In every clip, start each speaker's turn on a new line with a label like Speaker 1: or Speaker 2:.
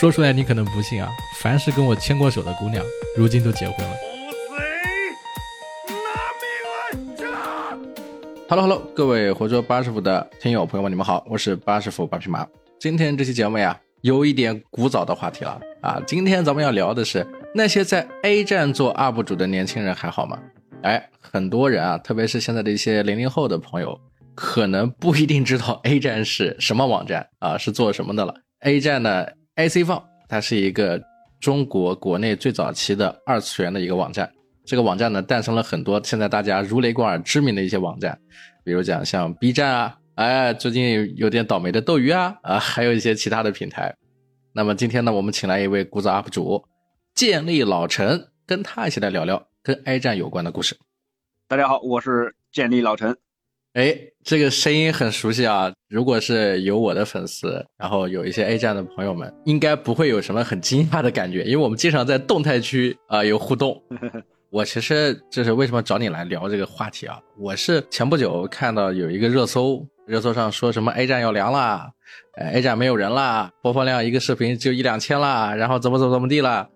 Speaker 1: 说出来你可能不信啊，凡是跟我牵过手的姑娘，如今都结婚了。Hello Hello，各位活捉八师傅的听友朋友们，你们好，我是八师傅八匹马。今天这期节目呀，有一点古早的话题了啊。今天咱们要聊的是那些在 A 站做 UP 主的年轻人还好吗？哎，很多人啊，特别是现在的一些零零后的朋友，可能不一定知道 A 站是什么网站啊，是做什么的了。A 站呢 iCFun，，它是一个中国国内最早期的二次元的一个网站。这个网站呢，诞生了很多现在大家如雷贯耳知名的一些网站，比如讲像 B 站啊，哎，最近有点倒霉的斗鱼啊，啊，还有一些其他的平台。那么今天呢，我们请来一位古早 UP 主，建立老陈，跟他一起来聊聊跟 A 站有关的故事。
Speaker 2: 大家好，我是建立老陈。
Speaker 1: 哎，这个声音很熟悉啊！如果是有我的粉丝，然后有一些 A 站的朋友们，应该不会有什么很惊讶的感觉，因为我们经常在动态区啊有互动。我其实就是为什么找你来聊这个话题啊？我是前不久看到有一个热搜，热搜上说什么 A 站要凉了，哎，A 站没有人了，播放量一个视频就一两千了，然后怎么怎么怎么地了。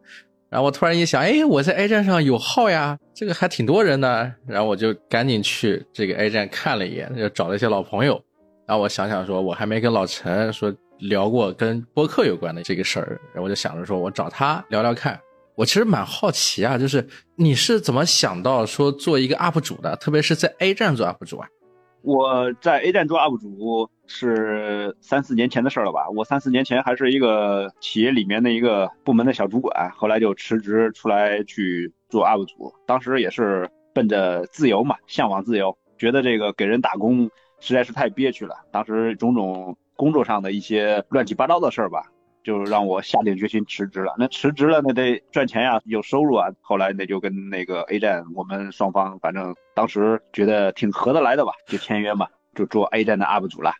Speaker 1: 然后我突然一想，哎，我在 A 站上有号呀，这个还挺多人的。然后我就赶紧去这个 A 站看了一眼，就找了一些老朋友。然后我想想说，我还没跟老陈说聊过跟播客有关的这个事儿，然后我就想着说我找他聊聊看。我其实蛮好奇啊，就是你是怎么想到说做一个 UP 主的，特别是在 A 站做 UP 主啊？
Speaker 2: 我在 A 站做 UP 主是三四年前的事了吧？我三四年前还是一个企业里面的一个部门的小主管，后来就辞职出来去做 UP 主。当时也是奔着自由嘛，向往自由，觉得这个给人打工实在是太憋屈了。当时种种工作上的一些乱七八糟的事儿吧。就让我下定决心辞职了。那辞职了，那得赚钱呀，有收入啊。后来那就跟那个 A 站，我们双方反正当时觉得挺合得来的吧，就签约嘛，就做 A 站的 UP 主了。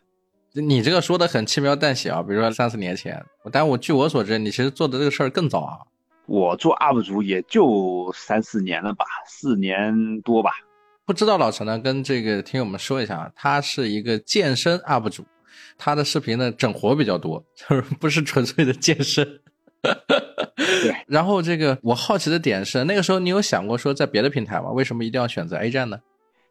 Speaker 1: 你这个说的很轻描淡写啊，比如说三四年前，但我据我所知，你其实做的这个事儿更早啊。
Speaker 2: 我做 UP 主也就三四年了吧，四年多吧。
Speaker 1: 不知道老陈呢，跟这个听友们说一下啊，他是一个健身 UP 主。他的视频呢，整活比较多，就是不是纯粹的健身。
Speaker 2: 对。
Speaker 1: 然后这个我好奇的点是，那个时候你有想过说在别的平台吗？为什么一定要选择 A 站呢？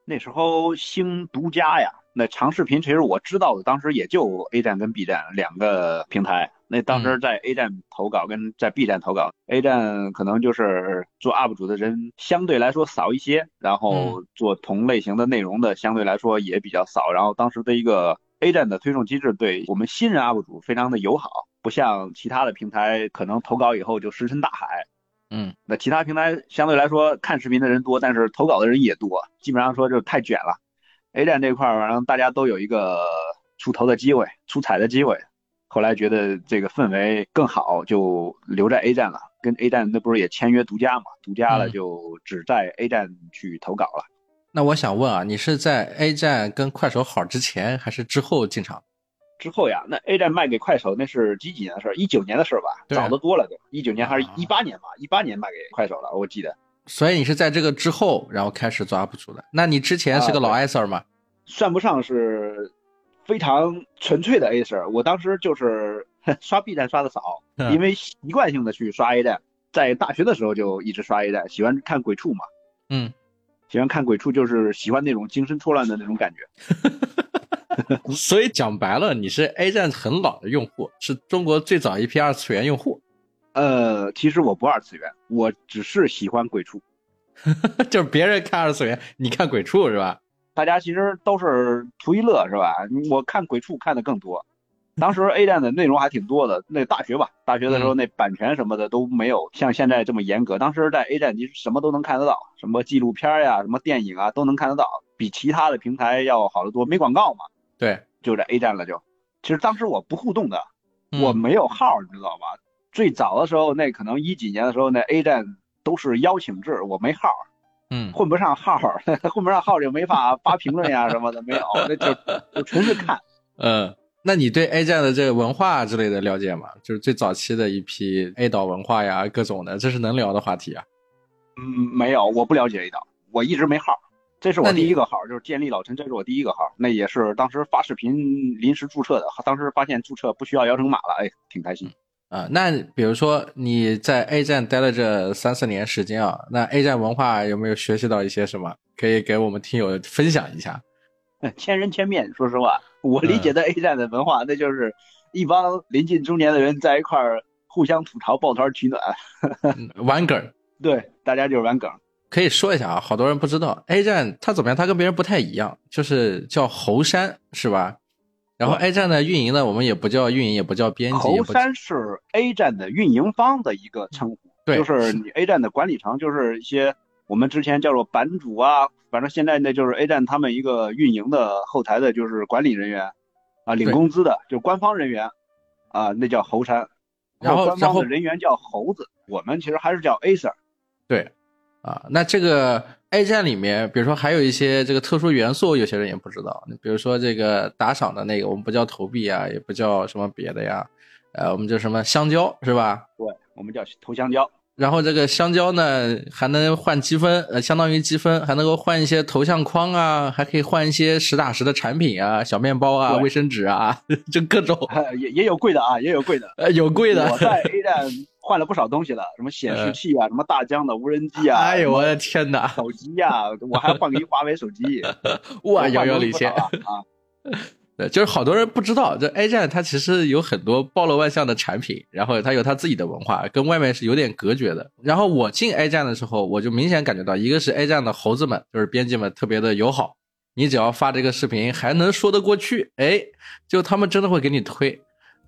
Speaker 2: 那时候兴独家呀，那长视频其实我知道的，当时也就 A 站跟 B 站两个平台。那当时在 A 站投稿跟在 B 站投稿，A 站可能就是做 UP 主的人相对来说少一些，然后做同类型的内容的相对来说也比较少。然后当时的一个。A 站的推送机制对我们新人 UP 主非常的友好，不像其他的平台可能投稿以后就石沉大海。
Speaker 1: 嗯，
Speaker 2: 那其他平台相对来说看视频的人多，但是投稿的人也多，基本上说就太卷了。A 站这块儿，反正大家都有一个出头的机会、出彩的机会。后来觉得这个氛围更好，就留在 A 站了。跟 A 站那不是也签约独家嘛？独家了就只在 A 站去投稿了。
Speaker 1: 那我想问啊，你是在 A 站跟快手好之前还是之后进场？
Speaker 2: 之后呀，那 A 站卖给快手那是几几年的事儿？一九年的事儿吧，早得多了都。一九年还是一八年吧？一八年卖给快手了，我记得。
Speaker 1: 所以你是在这个之后，然后开始做 UP 主的？那你之前是个老 A 色吗？
Speaker 2: 算不上是非常纯粹的 A 色，我当时就是 刷 B 站刷的少，因为习惯性的去刷 A 站，在大学的时候就一直刷 A 站，喜欢看鬼畜嘛。
Speaker 1: 嗯。
Speaker 2: 喜欢看鬼畜，就是喜欢那种精神错乱的那种感
Speaker 1: 觉。所以讲白了，你是 A 站很老的用户，是中国最早一批二次元用户。
Speaker 2: 呃，其实我不二次元，我只是喜欢鬼畜。
Speaker 1: 就是别人看二次元，你看鬼畜是吧？
Speaker 2: 大家其实都是图一乐是吧？我看鬼畜看的更多。当时 A 站的内容还挺多的，那大学吧，大学的时候那版权什么的都没有像现在这么严格。当时在 A 站，你什么都能看得到，什么纪录片呀、什么电影啊都能看得到，比其他的平台要好得多。没广告嘛？
Speaker 1: 对，
Speaker 2: 就在 A 站了就。其实当时我不互动的，我没有号，你知道吧？最早的时候，那可能一几年的时候，那 A 站都是邀请制，我没号，
Speaker 1: 嗯，
Speaker 2: 混不上号，混不上号就没法发评论呀什么的，没有，那就 就纯是看，
Speaker 1: 嗯。那你对 A 站的这个文化之类的了解吗？就是最早期的一批 A 岛文化呀，各种的，这是能聊的话题啊。
Speaker 2: 嗯，没有，我不了解 A 岛，我一直没号。这是我第一个号，就是建立老陈，这是我第一个号。那也是当时发视频临时注册的，当时发现注册不需要摇成码了，哎，挺开心。
Speaker 1: 啊，那比如说你在 A 站待了这三四年时间啊，那 A 站文化有没有学习到一些什么？可以给我们听友分享一下。
Speaker 2: 千人千面，说实话，我理解的 A 站的文化，那就是一帮临近中年的人在一块儿互相吐槽、抱团取暖、
Speaker 1: 玩梗。
Speaker 2: 对，大家就是玩梗。
Speaker 1: 可以说一下啊，好多人不知道 A 站它怎么样，它跟别人不太一样，就是叫猴山，是吧？然后 A 站的运营呢，我们也不叫运营，也不叫编辑。
Speaker 2: 猴山是 A 站的运营方的一个称呼，
Speaker 1: 对，
Speaker 2: 就是你 A 站的管理层，就是一些我们之前叫做版主啊，反正现在那就是 A 站他们一个运营的后台的，就是管理人员啊，领工资的，就官方人员啊，那叫猴山。
Speaker 1: 然后
Speaker 2: 官方的人员叫猴子，我们其实还是叫 A Sir。
Speaker 1: 对，啊，那这个。A 站里面，比如说还有一些这个特殊元素，有些人也不知道。你比如说这个打赏的那个，我们不叫投币啊，也不叫什么别的呀，呃，我们叫什么香蕉是吧？
Speaker 2: 对，我们叫投香蕉。
Speaker 1: 然后这个香蕉呢，还能换积分，呃，相当于积分，还能够换一些头像框啊，还可以换一些实打实的产品啊，小面包啊，卫生纸啊，就各种。
Speaker 2: 也也有贵的啊，也有贵的。
Speaker 1: 呃，有贵的。
Speaker 2: 我 在 A 站换了不少东西了，什么显示器啊，什么大疆的无人机啊。
Speaker 1: 哎呦我的天哪！
Speaker 2: 手机呀，我还换个一华为手机。
Speaker 1: 哇，遥遥领先
Speaker 2: 啊！
Speaker 1: 对，就是好多人不知道，这 A 站它其实有很多包罗万象的产品，然后它有它自己的文化，跟外面是有点隔绝的。然后我进 A 站的时候，我就明显感觉到，一个是 A 站的猴子们，就是编辑们特别的友好，你只要发这个视频还能说得过去，哎，就他们真的会给你推。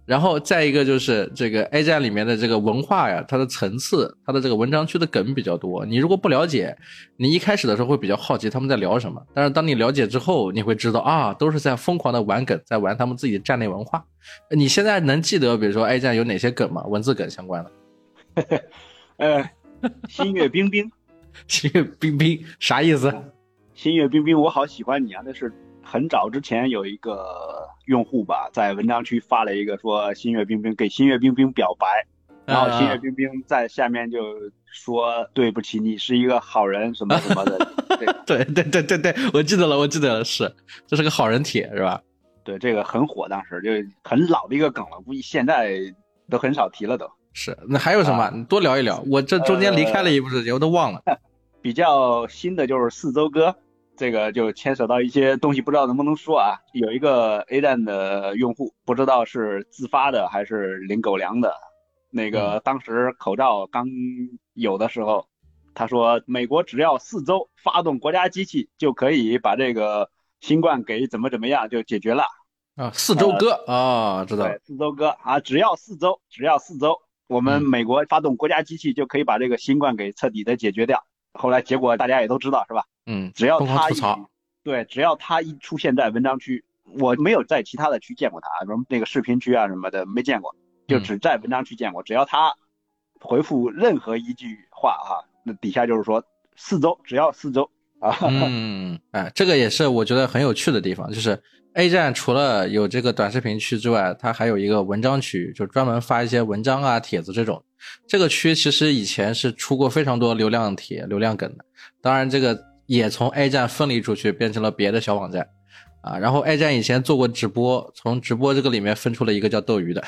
Speaker 1: 然后再一个就是这个 A 站里面的这个文化呀，它的层次，它的这个文章区的梗比较多。你如果不了解，你一开始的时候会比较好奇他们在聊什么。但是当你了解之后，你会知道啊，都是在疯狂的玩梗，在玩他们自己的站内文化。你现在能记得，比如说 A 站有哪些梗吗？文字梗相关
Speaker 2: 的？呃，新月冰冰，
Speaker 1: 新月冰冰啥意思？
Speaker 2: 新月冰冰，我好喜欢你啊！那是很早之前有一个。用户吧，在文章区发了一个说新月冰冰给新月冰冰表白，然后新月冰冰在下面就说对不起，你是一个好人什么什么的。
Speaker 1: 对对对对对，我记得了，我记得了，是这是个好人帖是吧？
Speaker 2: 对，这个很火，当时就很老的一个梗了，估计现在都很少提了都。
Speaker 1: 是，那还有什么？你多聊一聊，我这中间离开了一部时间，我都忘了。
Speaker 2: 比较新的就是四周哥。这个就牵扯到一些东西，不知道能不能说啊？有一个 A 站的用户，不知道是自发的还是领狗粮的。那个当时口罩刚有的时候，他说美国只要四周发动国家机器就可以把这个新冠给怎么怎么样就解决了
Speaker 1: 啊。四周哥啊，知道。
Speaker 2: 对，四周哥啊，只要四周，只要四周，我们美国发动国家机器就可以把这个新冠给彻底的解决掉。后来结果大家也都知道是吧？
Speaker 1: 嗯，
Speaker 2: 只要他一对，只要他一出现在文章区，我没有在其他的区见过他，什么那个视频区啊什么的没见过，就只在文章区见过。只要他回复任何一句话哈，那底下就是说四周，只要四周啊。
Speaker 1: 嗯，哎，这个也是我觉得很有趣的地方，就是 A 站除了有这个短视频区之外，它还有一个文章区，就专门发一些文章啊、帖子这种。这个区其实以前是出过非常多流量帖、流量梗的，当然这个。也从 A 站分离出去，变成了别的小网站，啊，然后 A 站以前做过直播，从直播这个里面分出了一个叫斗鱼的，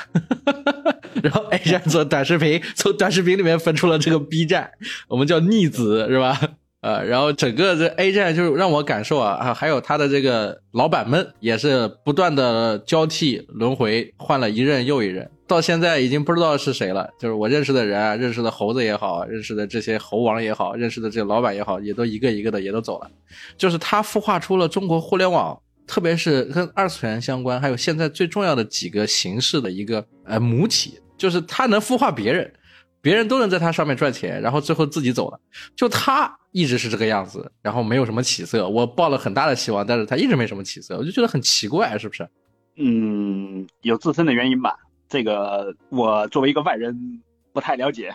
Speaker 1: 然后 A 站做短视频，从短视频里面分出了这个 B 站，我们叫逆子是吧？呃，然后整个这 A 站就是让我感受啊啊，还有他的这个老板们也是不断的交替轮回，换了一任又一任。到现在已经不知道是谁了，就是我认识的人啊，认识的猴子也好，认识的这些猴王也好，认识的这些老板也好，也都一个一个的也都走了。就是他孵化出了中国互联网，特别是跟二次元相关，还有现在最重要的几个形式的一个呃母体，就是他能孵化别人，别人都能在他上面赚钱，然后最后自己走了。就他一直是这个样子，然后没有什么起色。我抱了很大的希望，但是他一直没什么起色，我就觉得很奇怪，是不是？
Speaker 2: 嗯，有自身的原因吧。这个我作为一个外人不太了解。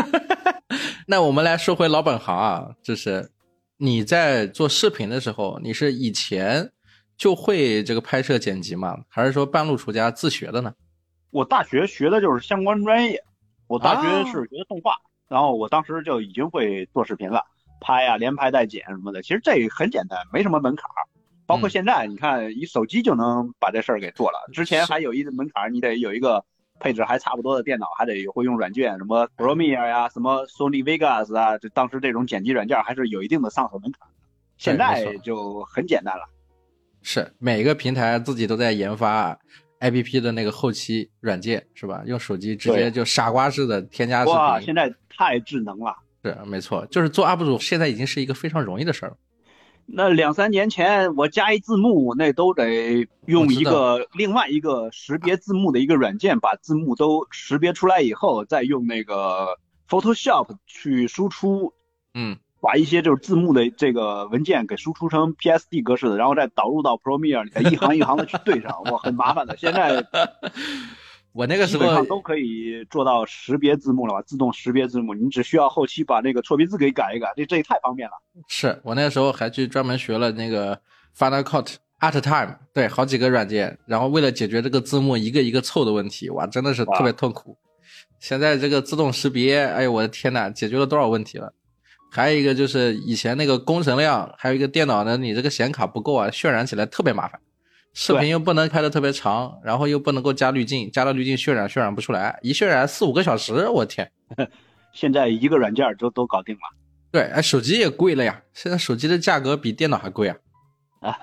Speaker 1: 那我们来说回老本行啊，就是你在做视频的时候，你是以前就会这个拍摄剪辑吗？还是说半路出家自学的呢？
Speaker 2: 我大学学的就是相关专业，我大学是学的动画，然后我当时就已经会做视频了，拍啊，连拍带剪什么的。其实这很简单，没什么门槛儿。包括现在，你看，一手机就能把这事儿给做了。之前还有一个门槛，你得有一个配置还差不多的电脑，还得会用软件，什么 Premiere 呀，什么 Sony Vegas 啊，就当时这种剪辑软件还是有一定的上手门槛的。现在就很简单了。
Speaker 1: 是每个平台自己都在研发 APP 的那个后期软件，是吧？用手机直接就傻瓜式的添加视频。
Speaker 2: 哇，现在太智能了。
Speaker 1: 是，没错，就是做 UP 主，现在已经是一个非常容易的事儿。
Speaker 2: 那两三年前，我加一字幕，那都得用一个另外一个识别字幕的一个软件，把字幕都识别出来以后，再用那个 Photoshop 去输出，
Speaker 1: 嗯，
Speaker 2: 把一些就是字幕的这个文件给输出成 PSD 格式的，然后再导入到 Premiere 里，再一行一行的去对上，哇，很麻烦的。现在。
Speaker 1: 我那个时候
Speaker 2: 都可以做到识别字幕了吧？自动识别字幕，你只需要后期把那个错别字给改一改，这这也太方便了。
Speaker 1: 是我那个时候还去专门学了那个 Final Cut Art Time，对，好几个软件，然后为了解决这个字幕一个一个凑的问题，哇，真的是特别痛苦。现在这个自动识别，哎呦我的天呐，解决了多少问题了？还有一个就是以前那个工程量，还有一个电脑呢，你这个显卡不够啊，渲染起来特别麻烦。视频又不能开的特别长，然后又不能够加滤镜，加了滤镜渲染渲染不出来，一渲染四五个小时，我天！
Speaker 2: 现在一个软件就都搞定了。
Speaker 1: 对，哎，手机也贵了呀，现在手机的价格比电脑还贵啊。
Speaker 2: 啊，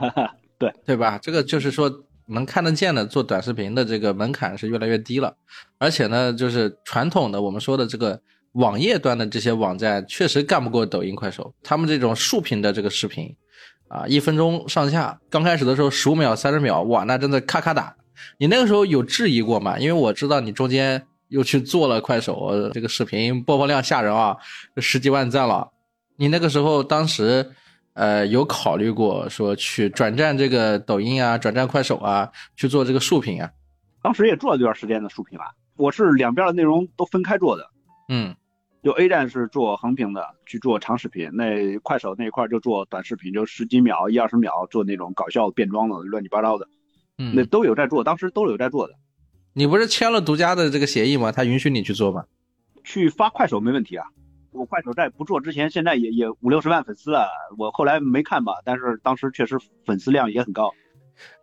Speaker 2: 对
Speaker 1: 对吧？这个就是说能看得见的做短视频的这个门槛是越来越低了，而且呢，就是传统的我们说的这个网页端的这些网站确实干不过抖音、快手，他们这种竖屏的这个视频。啊，一分钟上下，刚开始的时候十五秒、三十秒，哇，那真的咔咔打。你那个时候有质疑过吗？因为我知道你中间又去做了快手，这个视频播放量吓人啊，十几万赞了。你那个时候当时，呃，有考虑过说去转战这个抖音啊，转战快手啊，去做这个竖屏啊？
Speaker 2: 当时也做了一段时间的竖屏吧，我是两边的内容都分开做的。
Speaker 1: 嗯。
Speaker 2: 就 A 站是做横屏的，去做长视频；那快手那一块就做短视频，就十几秒、一二十秒做那种搞笑变装的、乱七八糟的，
Speaker 1: 嗯，
Speaker 2: 那都有在做，当时都有在做的。
Speaker 1: 你不是签了独家的这个协议吗？他允许你去做吗？
Speaker 2: 去发快手没问题啊。我快手在不做之前，现在也也五六十万粉丝了。我后来没看吧，但是当时确实粉丝量也很高。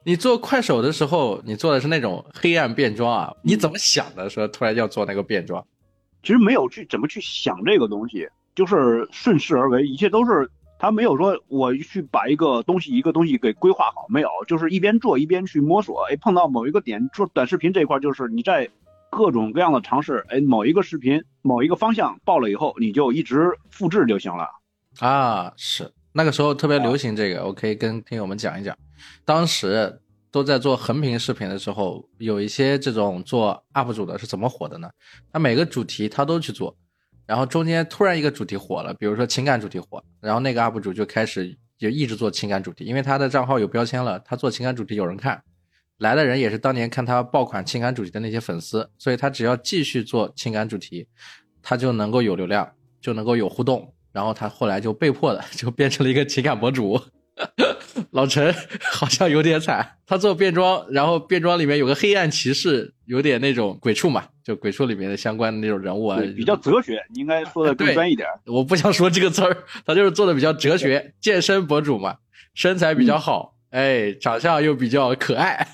Speaker 1: 你做快手的时候，你做的是那种黑暗变装啊？你怎么想的？说突然要做那个变装？
Speaker 2: 其实没有去怎么去想这个东西，就是顺势而为，一切都是他没有说我去把一个东西一个东西给规划好，没有，就是一边做一边去摸索，哎，碰到某一个点，做短视频这一块，就是你在各种各样的尝试，哎，某一个视频某一个方向爆了以后，你就一直复制就行了。
Speaker 1: 啊，是那个时候特别流行这个，我可以跟听友们讲一讲，当时。都在做横屏视频的时候，有一些这种做 UP 主的是怎么火的呢？他每个主题他都去做，然后中间突然一个主题火了，比如说情感主题火，然后那个 UP 主就开始就一直做情感主题，因为他的账号有标签了，他做情感主题有人看，来的人也是当年看他爆款情感主题的那些粉丝，所以他只要继续做情感主题，他就能够有流量，就能够有互动，然后他后来就被迫的就变成了一个情感博主。老陈 好像有点惨，他做变装，然后变装里面有个黑暗骑士，有点那种鬼畜嘛，就鬼畜里面的相关的那种人物啊，
Speaker 2: 比较哲学，你应该说的 更专一点。
Speaker 1: 我不想说这个词儿，他就是做的比较哲学，健身博主嘛，身材比较好，哎，长相又比较可爱，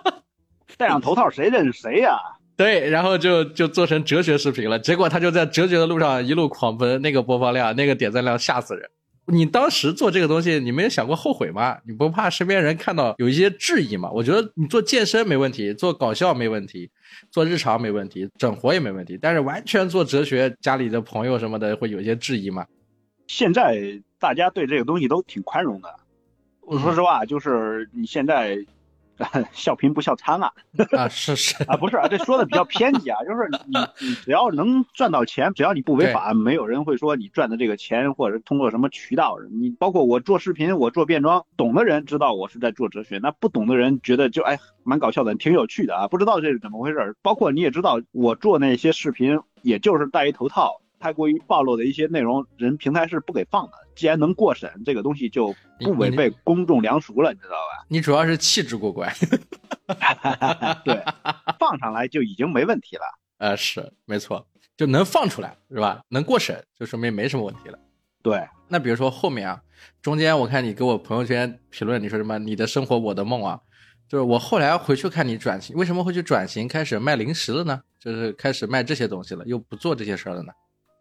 Speaker 2: 戴上头套谁认识谁呀？
Speaker 1: 对，然后就就做成哲学视频了，结果他就在哲学的路上一路狂奔，那个播放量，那个点赞量吓死人。你当时做这个东西，你没有想过后悔吗？你不怕身边人看到有一些质疑吗？我觉得你做健身没问题，做搞笑没问题，做日常没问题，整活也没问题。但是完全做哲学，家里的朋友什么的会有一些质疑吗？
Speaker 2: 现在大家对这个东西都挺宽容的。我说实话，就是你现在。笑贫不笑娼啊！
Speaker 1: 啊，是是
Speaker 2: 啊，不是啊，这说的比较偏激啊，就是你你只要能赚到钱，只要你不违法，没有人会说你赚的这个钱或者通过什么渠道。你包括我做视频，我做变装，懂的人知道我是在做哲学，那不懂的人觉得就哎蛮搞笑的，挺有趣的啊，不知道这是怎么回事。包括你也知道，我做那些视频，也就是戴一头套。太过于暴露的一些内容，人平台是不给放的。既然能过审，这个东西就不违背公众良俗了，你知道吧？
Speaker 1: 你主要是气质过关，
Speaker 2: 对，放上来就已经没问题了。
Speaker 1: 呃，是没错，就能放出来是吧？能过审，就说明没什么问题了。
Speaker 2: 对，
Speaker 1: 那比如说后面啊，中间我看你给我朋友圈评论，你说什么？你的生活，我的梦啊，就是我后来回去看你转型，为什么会去转型开始卖零食了呢？就是开始卖这些东西了，又不做这些事儿了呢？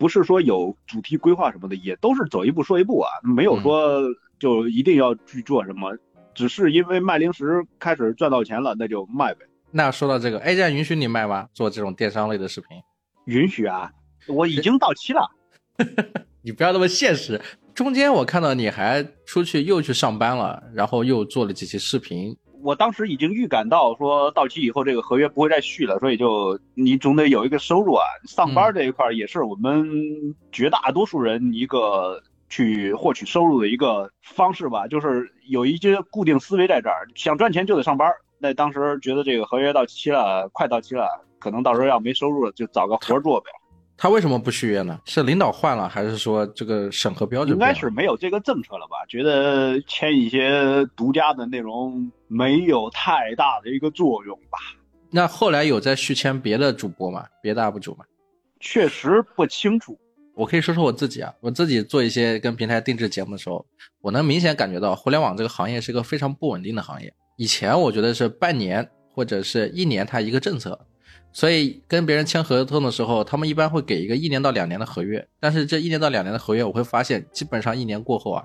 Speaker 2: 不是说有主题规划什么的，也都是走一步说一步啊，没有说就一定要去做什么，只是因为卖零食开始赚到钱了，那就卖呗。
Speaker 1: 那说到这个，A 站允许你卖吗？做这种电商类的视频？
Speaker 2: 允许啊，我已经到期了。
Speaker 1: 你不要那么现实。中间我看到你还出去又去上班了，然后又做了几期视频。
Speaker 2: 我当时已经预感到说到期以后这个合约不会再续了，所以就你总得有一个收入啊。上班这一块也是我们绝大多数人一个去获取收入的一个方式吧，就是有一些固定思维在这儿，想赚钱就得上班。那当时觉得这个合约到期了，快到期了，可能到时候要没收入了，就找个活做呗。
Speaker 1: 他为什么不续约呢？是领导换了，还是说这个审核标准？
Speaker 2: 应该是没有这个政策了吧？觉得签一些独家的内容没有太大的一个作用吧？
Speaker 1: 那后来有在续签别的主播吗？别的 UP 主吗？
Speaker 2: 确实不清楚。
Speaker 1: 我可以说说我自己啊，我自己做一些跟平台定制节目的时候，我能明显感觉到互联网这个行业是个非常不稳定的行业。以前我觉得是半年或者是一年，它一个政策。所以跟别人签合同的时候，他们一般会给一个一年到两年的合约。但是这一年到两年的合约，我会发现基本上一年过后啊，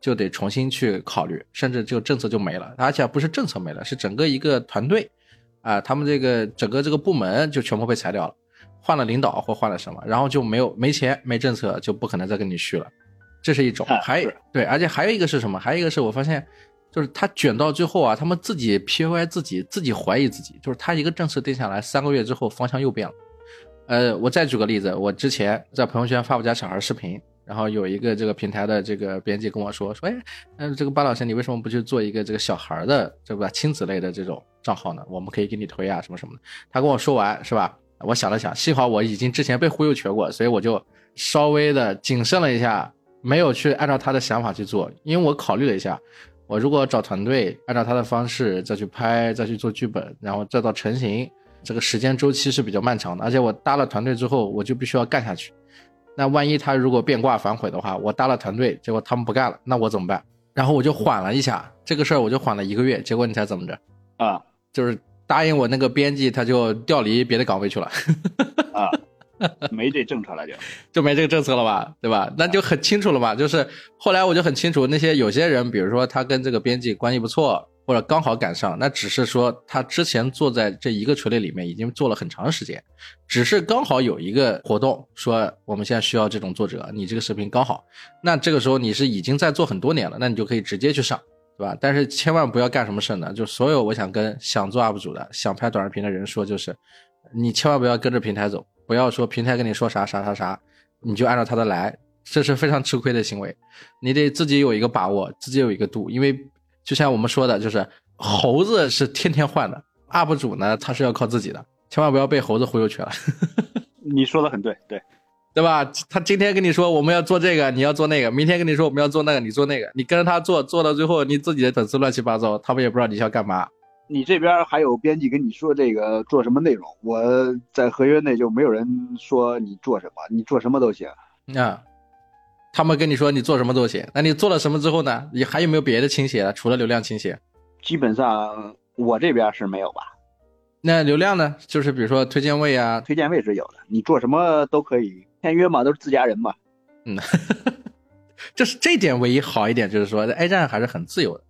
Speaker 1: 就得重新去考虑，甚至就政策就没了。而且不是政策没了，是整个一个团队啊，他们这个整个这个部门就全部被裁掉了，换了领导或换了什么，然后就没有没钱没政策，就不可能再跟你续了。这是一种，还对，而且还有一个是什么？还有一个是我发现。就是他卷到最后啊，他们自己 P U I 自己自己怀疑自己，就是他一个政策定下来，三个月之后方向又变了。呃，我再举个例子，我之前在朋友圈发我家小孩视频，然后有一个这个平台的这个编辑跟我说说，哎，嗯，这个巴老师你为什么不去做一个这个小孩的这个亲子类的这种账号呢？我们可以给你推啊什么什么的。他跟我说完是吧？我想了想，幸好我已经之前被忽悠瘸过，所以我就稍微的谨慎了一下，没有去按照他的想法去做，因为我考虑了一下。我如果找团队，按照他的方式再去拍，再去做剧本，然后再到成型，这个时间周期是比较漫长的。而且我搭了团队之后，我就必须要干下去。那万一他如果变卦反悔的话，我搭了团队，结果他们不干了，那我怎么办？然后我就缓了一下这个事儿，我就缓了一个月。结果你猜怎么着？
Speaker 2: 啊，
Speaker 1: 就是答应我那个编辑，他就调离别的岗位去了。
Speaker 2: 啊。没这政策了就，
Speaker 1: 就没这个政策了吧，对吧？那就很清楚了嘛。就是后来我就很清楚，那些有些人，比如说他跟这个编辑关系不错，或者刚好赶上，那只是说他之前做在这一个垂类里面已经做了很长时间，只是刚好有一个活动说我们现在需要这种作者，你这个视频刚好，那这个时候你是已经在做很多年了，那你就可以直接去上，对吧？但是千万不要干什么事呢？就所有我想跟想做 UP 主的、想拍短视频的人说，就是你千万不要跟着平台走。不要说平台跟你说啥啥啥啥，你就按照他的来，这是非常吃亏的行为。你得自己有一个把握，自己有一个度。因为就像我们说的，就是猴子是天天换的，UP 主呢他是要靠自己的，千万不要被猴子忽悠去了。
Speaker 2: 你说的很对，对
Speaker 1: 对吧？他今天跟你说我们要做这个，你要做那个；明天跟你说我们要做那个，你做那个。你跟着他做，做到最后你自己的粉丝乱七八糟，他们也不知道你要干嘛。
Speaker 2: 你这边还有编辑跟你说这个做什么内容？我在合约内就没有人说你做什么，你做什么都行。
Speaker 1: 啊，他们跟你说你做什么都行，那你做了什么之后呢？你还有没有别的倾斜？除了流量倾斜？
Speaker 2: 基本上我这边是没有吧。
Speaker 1: 那流量呢？就是比如说推荐位啊，
Speaker 2: 推荐位是有的。你做什么都可以签约嘛，都是自家人嘛。
Speaker 1: 嗯，就是这点唯一好一点，就是说 A 站还是很自由的。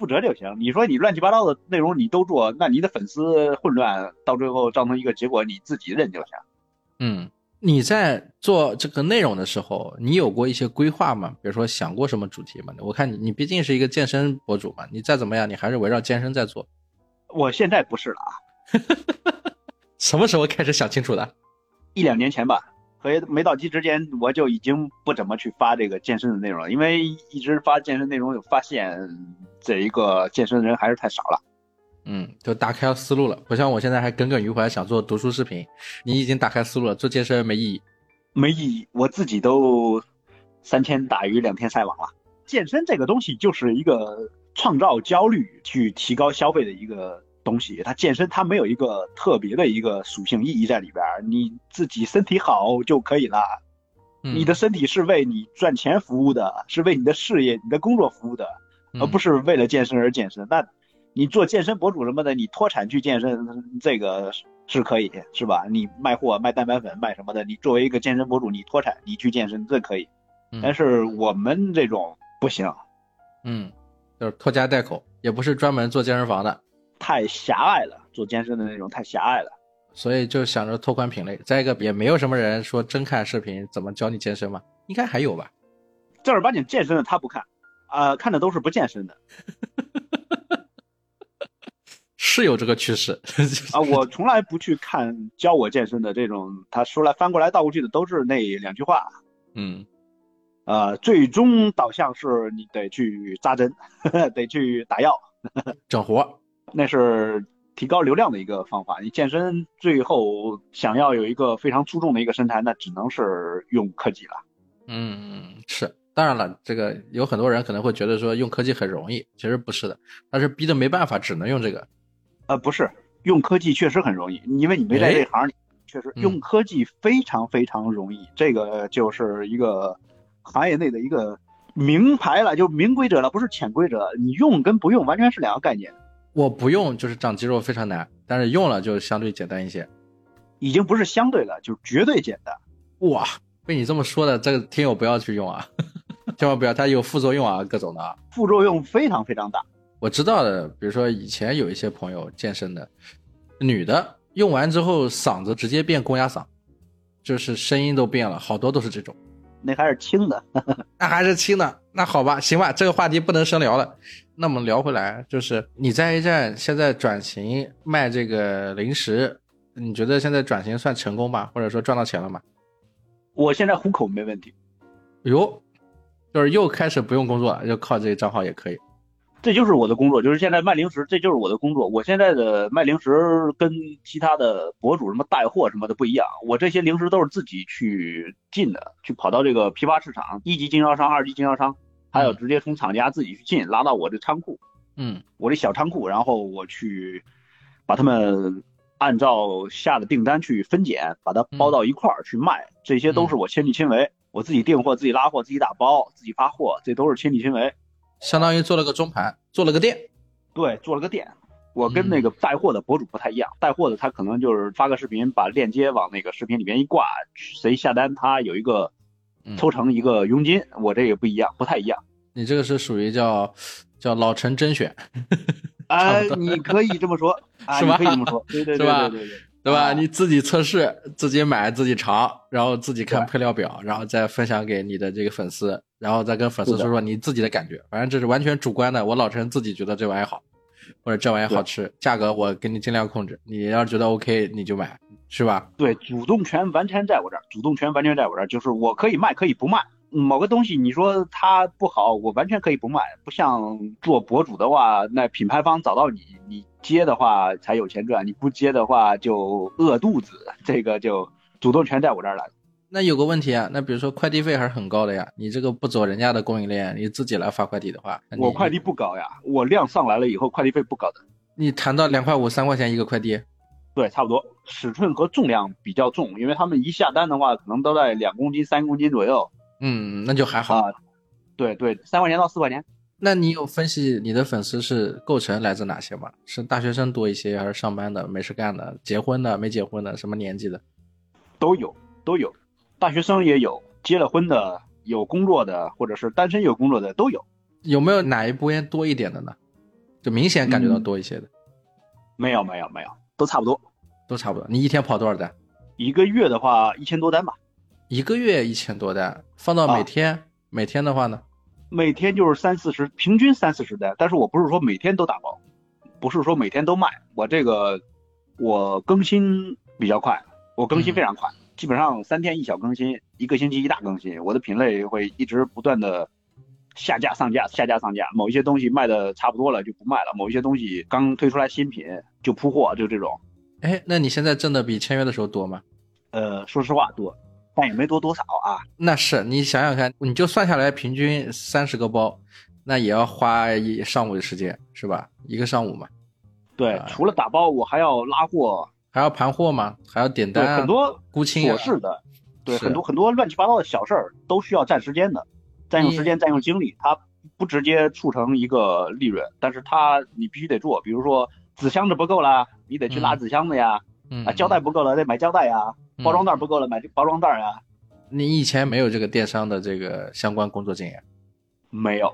Speaker 2: 负责就行。你说你乱七八糟的内容你都做，那你的粉丝混乱，到最后造成一个结果，你自己认就行。
Speaker 1: 嗯，你在做这个内容的时候，你有过一些规划吗？比如说想过什么主题吗？我看你，你毕竟是一个健身博主嘛，你再怎么样，你还是围绕健身在做。
Speaker 2: 我现在不是了啊。
Speaker 1: 什么时候开始想清楚的？
Speaker 2: 一两年前吧。合约没到期之前，我就已经不怎么去发这个健身的内容了，因为一直发健身内容，有发现这一个健身的人还是太少了。
Speaker 1: 嗯，就打开了思路了，不像我现在还耿耿于怀想做读书视频。你已经打开思路了，做健身没意义，
Speaker 2: 没意义。我自己都三天打鱼两天晒网了。健身这个东西就是一个创造焦虑去提高消费的一个。东西，它健身它没有一个特别的一个属性意义在里边你自己身体好就可以了。你的身体是为你赚钱服务的，是为你的事业、你的工作服务的，而不是为了健身而健身。那你做健身博主什么的，你脱产去健身，这个是可以，是吧？你卖货卖蛋白粉卖什么的，你作为一个健身博主，你脱产你去健身这可以，但是我们这种不行，
Speaker 1: 嗯，就是拖家带口，也不是专门做健身房的，
Speaker 2: 太狭隘了，做健身的那种太狭隘了，
Speaker 1: 所以就想着拓宽品类。再一个，也没有什么人说真看视频怎么教你健身嘛，应该还有吧？
Speaker 2: 正儿八经健身的他不看，啊，看的都是不健身的。
Speaker 1: 是有这个趋势
Speaker 2: 啊！我从来不去看教我健身的这种，他说来翻过来倒过去的都是那两句话。
Speaker 1: 嗯，
Speaker 2: 呃，最终导向是你得去扎针，得去打药，
Speaker 1: 整活，
Speaker 2: 那是提高流量的一个方法。你健身最后想要有一个非常出众的一个身材，那只能是用科技了。
Speaker 1: 嗯，是。当然了，这个有很多人可能会觉得说用科技很容易，其实不是的，他是逼得没办法，只能用这个。
Speaker 2: 呃，不是，用科技确实很容易，因为你没在这行里，确实用科技非常非常容易，这个就是一个行业内的一个名牌了，就明规则了，不是潜规则。你用跟不用完全是两个概念。
Speaker 1: 我不用就是长肌肉非常难，但是用了就相对简单一些，
Speaker 2: 已经不是相对了，就绝对简单。
Speaker 1: 哇，被你这么说的，这个听友不要去用啊，千万不要，它有副作用啊，各种的啊，
Speaker 2: 副作用非常非常大。
Speaker 1: 我知道的，比如说以前有一些朋友健身的，女的用完之后嗓子直接变公鸭嗓，就是声音都变了，好多都是这种。
Speaker 2: 那还是轻的，
Speaker 1: 那还是轻的，那好吧，行吧，这个话题不能深聊了。那我们聊回来，就是你在 A 站现在转型卖这个零食，你觉得现在转型算成功吧？或者说赚到钱了吗？
Speaker 2: 我现在糊口没问题。
Speaker 1: 哟，就是又开始不用工作了，就靠这个账号也可以。
Speaker 2: 这就是我的工作，就是现在卖零食，这就是我的工作。我现在的卖零食跟其他的博主什么带货什么的不一样，我这些零食都是自己去进的，去跑到这个批发市场，一级经销商、二级经销商，还有直接从厂家自己去进，拉到我这仓库，
Speaker 1: 嗯，
Speaker 2: 我这小仓库，然后我去把他们按照下的订单去分拣，把它包到一块儿去卖，这些都是我亲力亲为，我自己订货、自己拉货、自己打包、自己发货，这都是亲力亲为。
Speaker 1: 相当于做了个中盘，做了个店，
Speaker 2: 对，做了个店。我跟那个带货的博主不太一样，带货的他可能就是发个视频，把链接往那个视频里面一挂，谁下单他有一个抽成一个佣金。我这也不一样，不太一样。
Speaker 1: 你这个是属于叫叫老陈甄选，
Speaker 2: 啊，你可以这么说，
Speaker 1: 是吧？
Speaker 2: 可以这么说，对对对对对对。
Speaker 1: 对吧？你自己测试，自己买，自己尝，然后自己看配料表，然后再分享给你的这个粉丝，然后再跟粉丝说说你自己的感觉。反正这是完全主观的。我老陈自己觉得这玩意好，或者这玩意好吃，价格我给你尽量控制。你要是觉得 OK，你就买，是吧？
Speaker 2: 对，主动权完全在我这儿，主动权完全在我这儿，就是我可以卖，可以不卖。某个东西你说它不好，我完全可以不卖。不像做博主的话，那品牌方找到你，你接的话才有钱赚，你不接的话就饿肚子。这个就主动权在我这儿了。
Speaker 1: 那有个问题啊，那比如说快递费还是很高的呀，你这个不走人家的供应链，你自己来发快递的话，
Speaker 2: 我快递不高呀，我量上来了以后，快递费不高的。
Speaker 1: 你谈到两块五、三块钱一个快递？
Speaker 2: 对，差不多，尺寸和重量比较重，因为他们一下单的话，可能都在两公斤、三公斤左右。
Speaker 1: 嗯，那就还好。
Speaker 2: 对对，三块钱到四块钱。
Speaker 1: 那你有分析你的粉丝是构成来自哪些吗？是大学生多一些，还是上班的、没事干的、结婚的、没结婚的、什么年纪的？
Speaker 2: 都有，都有。大学生也有，结了婚的，有工作的，或者是单身有工作的都有。
Speaker 1: 有没有哪一波多一点的呢？就明显感觉到多一些的？
Speaker 2: 没有，没有，没有，都差不多，
Speaker 1: 都差不多。你一天跑多少单？
Speaker 2: 一个月的话，一千多单吧。
Speaker 1: 一个月一千多单，放到每天，每天的话呢？
Speaker 2: 每天就是三四十，平均三四十单。但是我不是说每天都打包，不是说每天都卖。我这个我更新比较快，我更新非常快，基本上三天一小更新，一个星期一大更新。我的品类会一直不断的下架上架，下架上架。某一些东西卖的差不多了就不卖了，某一些东西刚推出来新品就铺货，就这种。
Speaker 1: 哎，那你现在挣的比签约的时候多吗？
Speaker 2: 呃，说实话多。但也没多多少啊，
Speaker 1: 那是你想想看，你就算下来平均三十个包，那也要花一上午的时间，是吧？一个上午嘛。
Speaker 2: 对，除了打包，我还要拉货，
Speaker 1: 还要盘货吗？还要点单，
Speaker 2: 很多
Speaker 1: 估清
Speaker 2: 琐事的，对，很多很多乱七八糟的小事儿都需要占时间的，占用时间，占用精力，它不直接促成一个利润，但是它你必须得做，比如说纸箱子不够了，你得去拉纸箱子呀，
Speaker 1: 嗯
Speaker 2: 啊，胶带不够了得买胶带呀，包装袋不够了买包装袋呀。
Speaker 1: 你以前没有这个电商的这个相关工作经验？
Speaker 2: 没有，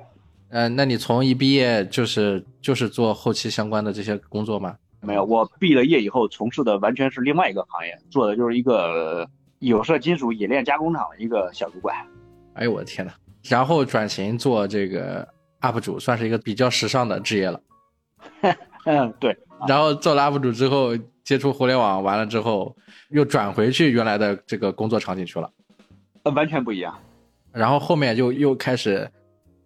Speaker 1: 呃，那你从一毕业就是就是做后期相关的这些工作吗？
Speaker 2: 没有，我毕了业以后从事的完全是另外一个行业，做的就是一个有色金属冶炼加工厂的一个小主管。
Speaker 1: 哎呦我的天呐！然后转型做这个 UP 主，算是一个比较时尚的职业了。
Speaker 2: 嗯，对。
Speaker 1: 然后做了 UP 主之后，接触互联网完了之后，又转回去原来的这个工作场景去了。
Speaker 2: 呃，完全不一样。
Speaker 1: 然后后面就又开始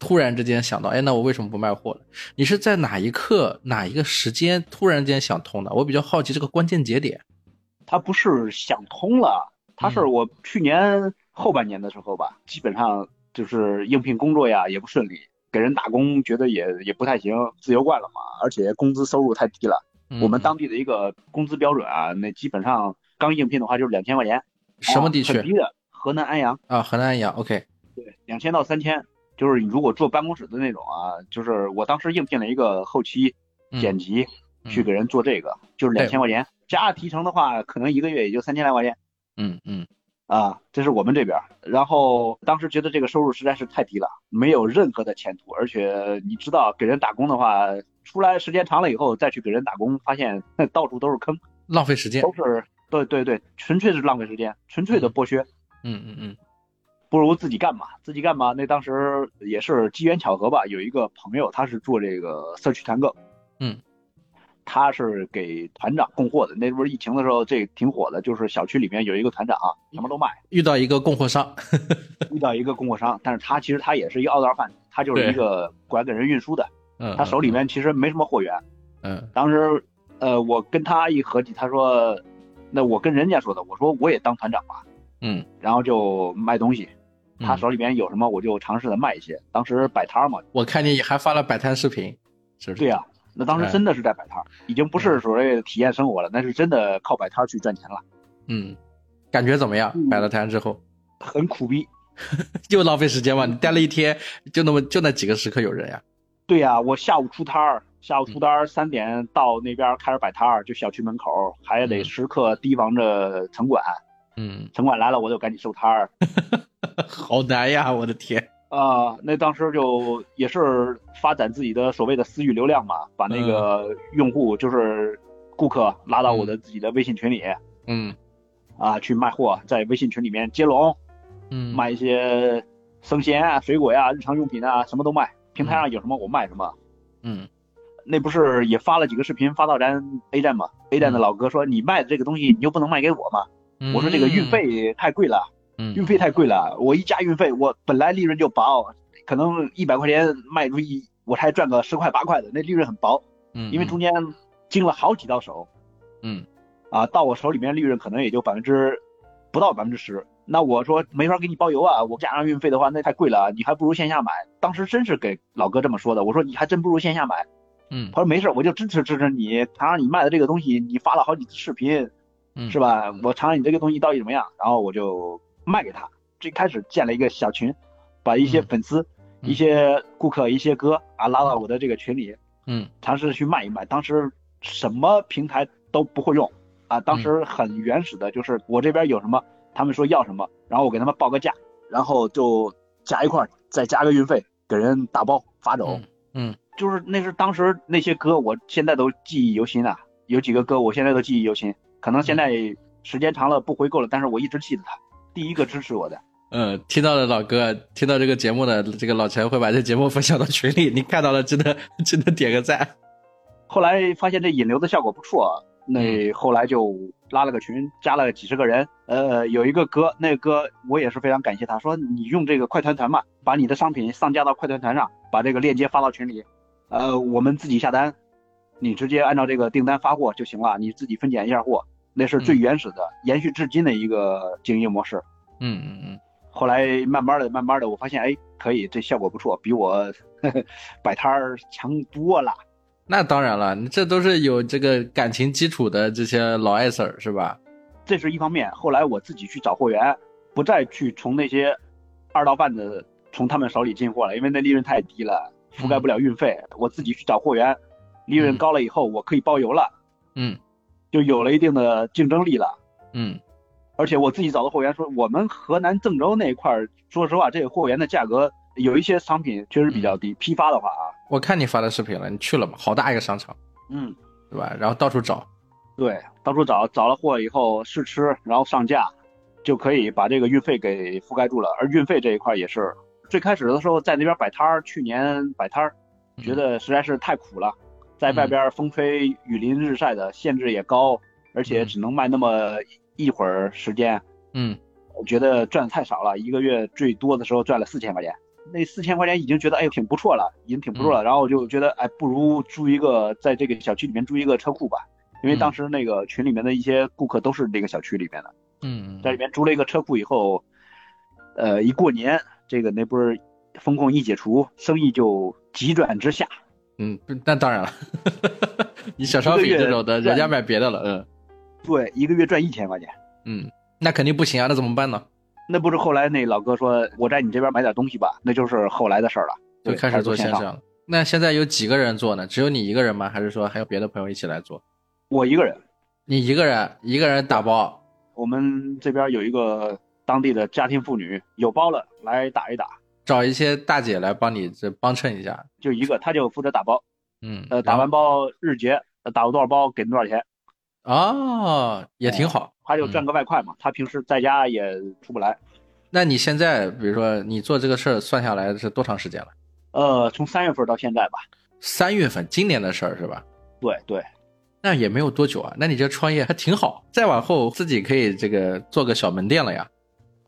Speaker 1: 突然之间想到，哎，那我为什么不卖货了？你是在哪一刻、哪一个时间突然间想通的？我比较好奇这个关键节点。
Speaker 2: 他不是想通了，他是我去年后半年的时候吧，基本上就是应聘工作呀也不顺利，给人打工觉得也也不太行，自由惯了嘛，而且工资收入太低了。
Speaker 1: 嗯
Speaker 2: 我们当地的一个工资标准啊，那基本上刚应聘的话就是两千块钱，
Speaker 1: 什么地区
Speaker 2: 啊很低的，河南安阳。
Speaker 1: 啊？河南安阳，OK，
Speaker 2: 对，两千到三千，就是你如果坐办公室的那种啊，就是我当时应聘了一个后期
Speaker 1: 嗯
Speaker 2: 剪辑，
Speaker 1: 嗯
Speaker 2: 去给人做这个，就是两千块钱，加提成的话，可能一个月也就三千来块钱
Speaker 1: 嗯嗯
Speaker 2: 啊，这是我们这边。然后当时觉得这个收入实在是太低了，没有任何的前途，而且你知道给人打工的话，出来时间长了以后再去给人打工，发现到处都是坑，
Speaker 1: 浪费时间。
Speaker 2: 都是对对对，纯粹是浪费时间，纯粹的剥削。
Speaker 1: 嗯嗯嗯
Speaker 2: 不如自己干吧？自己干吧？那当时也是机缘巧合吧，有一个朋友他是做这个社区团购，
Speaker 1: 嗯，
Speaker 2: 他是给团长供货的。那不是疫情的时候，这挺火的，就是小区里面有一个团长啊，什么都卖，
Speaker 1: 遇到一个供货商，
Speaker 2: 遇到一个供货商，但是他其实他也是一个奥道贩子，他就是一个管给人运输的，
Speaker 1: 嗯，
Speaker 2: 他手里面其实没什么货源。
Speaker 1: 嗯
Speaker 2: 当时，呃，我跟他一合计，他说，那我跟人家说的，我说我也当团长吧，
Speaker 1: 嗯
Speaker 2: 然后就卖东西。
Speaker 1: 嗯，
Speaker 2: 他手里边有什么，我就尝试的卖一些。当时摆摊儿嘛，
Speaker 1: 我看你还发了摆摊视频，是不是？
Speaker 2: 对呀、那当时真的是在摆摊儿，已经不是所谓的体验生活了，那是真的靠摆摊去赚钱了，
Speaker 1: 嗯，感觉怎么样？
Speaker 2: 嗯
Speaker 1: 摆了摊之后，
Speaker 2: 很苦逼。
Speaker 1: 又浪费时间嘛？你待了一天，就那么就那几个时刻有人呀？
Speaker 2: 对呀、我下午出摊儿，下午出摊儿三点到那边开始摆摊儿，就小区门口，还得
Speaker 1: 嗯
Speaker 2: 时刻提防着城管，
Speaker 1: 嗯，
Speaker 2: 城管来了我就赶紧收摊儿。
Speaker 1: 好难呀！我的天，
Speaker 2: 啊、那当时就也是发展自己的所谓的私域流量嘛，把那个用户就是顾客拉到我的自己的微信群里
Speaker 1: 嗯
Speaker 2: 啊，去卖货，在微信群里面接龙，
Speaker 1: 嗯，
Speaker 2: 卖一些生鲜啊、水果呀、日常用品啊，什么都卖。平台上有什么我卖什么。
Speaker 1: 嗯
Speaker 2: 那不是也发了几个视频发到咱 A 站嘛？A 站的老哥说你卖的这个东西你就不能卖给我吗？
Speaker 1: 嗯，
Speaker 2: 我说这个运费太贵了，
Speaker 1: 嗯，
Speaker 2: 运费太贵了，我一加运费，我本来利润就薄，可能一百块钱卖出去我才赚个十块八块的，那利润很薄，
Speaker 1: 嗯，
Speaker 2: 因为中间经了好几道手，
Speaker 1: 嗯
Speaker 2: 啊，到我手里面利润可能也就百分之不到百分之十。那我说没法给你包邮啊，我加上运费的话那太贵了，你还不如线下买。当时真是给老哥这么说的，我说你还真不如线下买。
Speaker 1: 嗯
Speaker 2: 他说没事，我就支持支持你，尝尝你卖的这个东西，你发了好几次视频，
Speaker 1: 嗯
Speaker 2: 是吧？我尝尝你这个东西到底怎么样，然后我就卖给他。最开始建了一个小群，把一些
Speaker 1: 嗯
Speaker 2: 粉丝、
Speaker 1: 嗯
Speaker 2: 一些顾客、一些歌啊拉到我的这个群里，
Speaker 1: 嗯
Speaker 2: 尝试去卖一卖。当时什么平台都不会用啊，当
Speaker 1: 嗯
Speaker 2: 时很原始的，就是我这边有什么，他们说要什么，然后我给他们报个价，然后就加一块，再加个运费，给人打包发走。
Speaker 1: 嗯嗯
Speaker 2: 就是那是当时那些歌，我现在都记忆犹新啊。有几个歌我现在都记忆犹新，可能现在时间长了不回购了，但是我一直记得他，第一个支持我的。
Speaker 1: 嗯，听到了老哥，听到这个节目的这个老陈会把这节目分享到群里，你看到了，真的真的点个赞。
Speaker 2: 后来发现这引流的效果不错，那后来就拉了个群，加了几十个人。呃，有一个哥，那个哥我也是非常感谢他，说你用这个快团团嘛，把你的商品上架到快团团上，把这个链接发到群里，呃，我们自己下单，你直接按照这个订单发货就行了，你自己分拣一下货，那是最原始的，延续至今的一个经营模式。
Speaker 1: 嗯嗯嗯
Speaker 2: 后来慢慢的、慢慢的，我发现哎，可以，这效果不错，比我呵 呵摆摊儿强多了。
Speaker 1: 那当然了，你这都是有这个感情基础的这些老艾 Sir 是吧？
Speaker 2: 这是一方面。后来我自己去找货源，不再去从那些二道贩子从他们手里进货了，因为那利润太低了，覆盖不了运费。我自己去找货源，利润高了以后，我可以包邮了，
Speaker 1: 嗯
Speaker 2: 就有了一定的竞争力了。
Speaker 1: 嗯
Speaker 2: 而且我自己找的货源说，我们河南郑州那一块儿，说实话，这个货源的价格有一些商品确实比较低。批发的话啊，
Speaker 1: 我看你发的视频了，你去了吗？好大一个商场，
Speaker 2: 嗯，
Speaker 1: 对吧？然后到处找，
Speaker 2: 对，到处找，找了货以后试吃，然后上架，就可以把这个运费给覆盖住了。而运费这一块也是，最开始的时候在那边摆摊儿，去年摆摊儿，觉得实在是太苦了，在外边风吹雨淋日晒的，限制也高，而且只能卖那么一会儿时间，
Speaker 1: 嗯。
Speaker 2: 我觉得赚的太少了，一个月最多的时候赚了四千块钱，那四千块钱已经觉得哎挺不错了，已经挺不错了，然后我就觉得哎不如租一个在这个小区里面租一个车库吧，因为当时那个群里面的一些顾客都是这个小区里面的，
Speaker 1: 嗯
Speaker 2: 在里面租了一个车库以后，呃一过年这个那不是风控一解除，生意就急转直下，
Speaker 1: 嗯，那当然了，你小商品这种的，人家买别的了，嗯
Speaker 2: 对，一个月赚一千块钱。
Speaker 1: 嗯，那肯定不行啊，那怎么办呢？
Speaker 2: 那不是后来那老哥说我在你这边买点东西吧，那就是后来的事儿了，
Speaker 1: 就开始做线。
Speaker 2: 上
Speaker 1: 了。那现在有几个人做呢？只有你一个人吗？还是说还有别的朋友一起来做？
Speaker 2: 我一个人，
Speaker 1: 你一个人，一个人打包，
Speaker 2: 我们这边有一个当地的家庭妇女，有包了来打一打，
Speaker 1: 找一些大姐来帮你这帮衬一下。
Speaker 2: 就一个，他就负责打包，
Speaker 1: 嗯，
Speaker 2: 呃，打完包日结，呃打了多少包给多少钱，
Speaker 1: 哦，也挺好。
Speaker 2: 他就赚个外快嘛，他平时在家也出不来。
Speaker 1: 那你现在，比如说你做这个事儿，算下来是多长时间了？
Speaker 2: 呃，从三月份到现在吧，
Speaker 1: 三月份，今年的事儿是吧？
Speaker 2: 对对，
Speaker 1: 那也没有多久啊。那你这创业还挺好，再往后自己可以这个做个小门店了呀。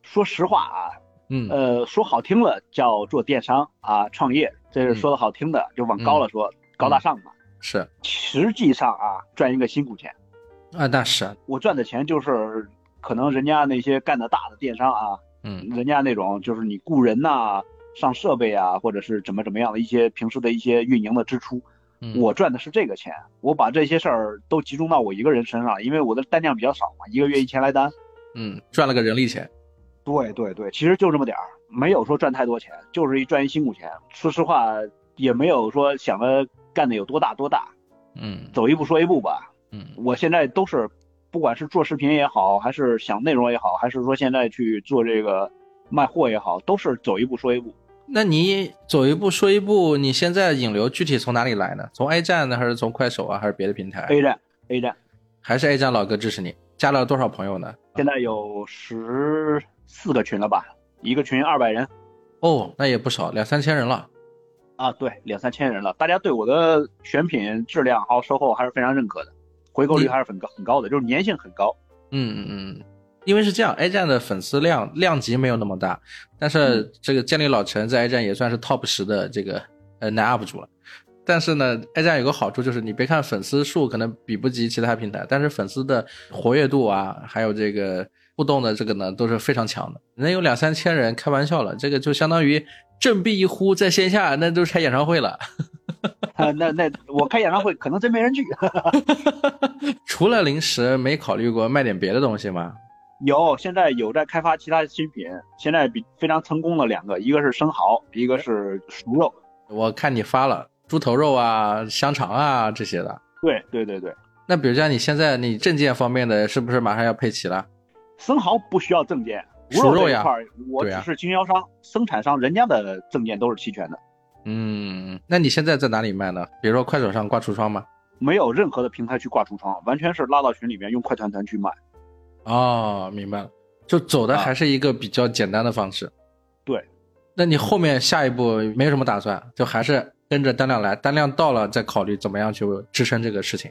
Speaker 2: 说实话啊，
Speaker 1: 嗯
Speaker 2: 呃，说好听了叫做电商啊，创业，这是说的好听的，就往高了说，高大上嘛。
Speaker 1: 是
Speaker 2: 实际上啊，赚一个辛苦钱。
Speaker 1: 啊，那是
Speaker 2: 我赚的钱就是可能人家那些干的大的电商啊，
Speaker 1: 嗯
Speaker 2: 人家那种就是你雇人呐、上设备啊，或者是怎么怎么样的一些平时的一些运营的支出，
Speaker 1: 嗯
Speaker 2: 我赚的是这个钱。我把这些事儿都集中到我一个人身上，因为我的单量比较少嘛，一个月一千来单。
Speaker 1: 嗯赚了个人力钱。
Speaker 2: 对对对，其实就这么点儿，没有说赚太多钱，就是一赚一辛苦钱。说实话，也没有说想着干的有多大多大，
Speaker 1: 嗯
Speaker 2: 走一步说一步吧。
Speaker 1: 嗯
Speaker 2: 我现在都是，不管是做视频也好，还是想内容也好，还是说现在去做这个卖货也好，都是走一步说一步。
Speaker 1: 那你走一步说一步，你现在引流具体从哪里来呢？从 A 站呢，还是从快手啊，还是别的平台
Speaker 2: ？A 站，A 站
Speaker 1: 还是 A 站老哥支持你？加了多少朋友呢？
Speaker 2: 现在有十四个群了吧？一个群二百人
Speaker 1: 哦，那也不少，两三千人了。
Speaker 2: 啊，对，两三千人了。大家对我的选品质量还有售后还是非常认可的，回购率还是很高很高的，就是粘性很高。
Speaker 1: 嗯嗯嗯，因为是这样，A 站的粉丝量量级没有那么大，但是这个建立老陈在 A 站也算是 top 十的这个呃男 UP 主了。但是呢，A 站有个好处就是，你别看粉丝数可能比不及其他平台，但是粉丝的活跃度啊，还有这个互动的这个呢，都是非常强的。能有两三千人，开玩笑了，这个就相当于振臂一呼，在线下那都是开演唱会了。
Speaker 2: 啊，那那我开演唱会可能真没人去。
Speaker 1: 除了零食，没考虑过卖点别的东西吗？
Speaker 2: 有，现在有在开发其他新品，现在比非常成功的两个，一个是生蚝，一个是熟肉。
Speaker 1: 我看你发了猪头肉啊、香肠啊这些的。
Speaker 2: 对对对对，
Speaker 1: 那比如像你现在你证件方面的，是不是马上要配齐了？
Speaker 2: 生蚝不需要证件，
Speaker 1: 熟肉呀
Speaker 2: 这一块儿我只是经销商、生产商，人家的证件都是齐全的，
Speaker 1: 嗯，那你现在在哪里卖呢？比如说快手上挂橱窗吗？
Speaker 2: 没有任何的平台去挂橱窗，完全是拉到群里面用快团团去卖。
Speaker 1: 哦，明白了，就走的
Speaker 2: 啊
Speaker 1: 还是一个比较简单的方式。
Speaker 2: 对，
Speaker 1: 那你后面下一步没有什么打算，就还是跟着单量来，单量到了再考虑怎么样去支撑这个事情。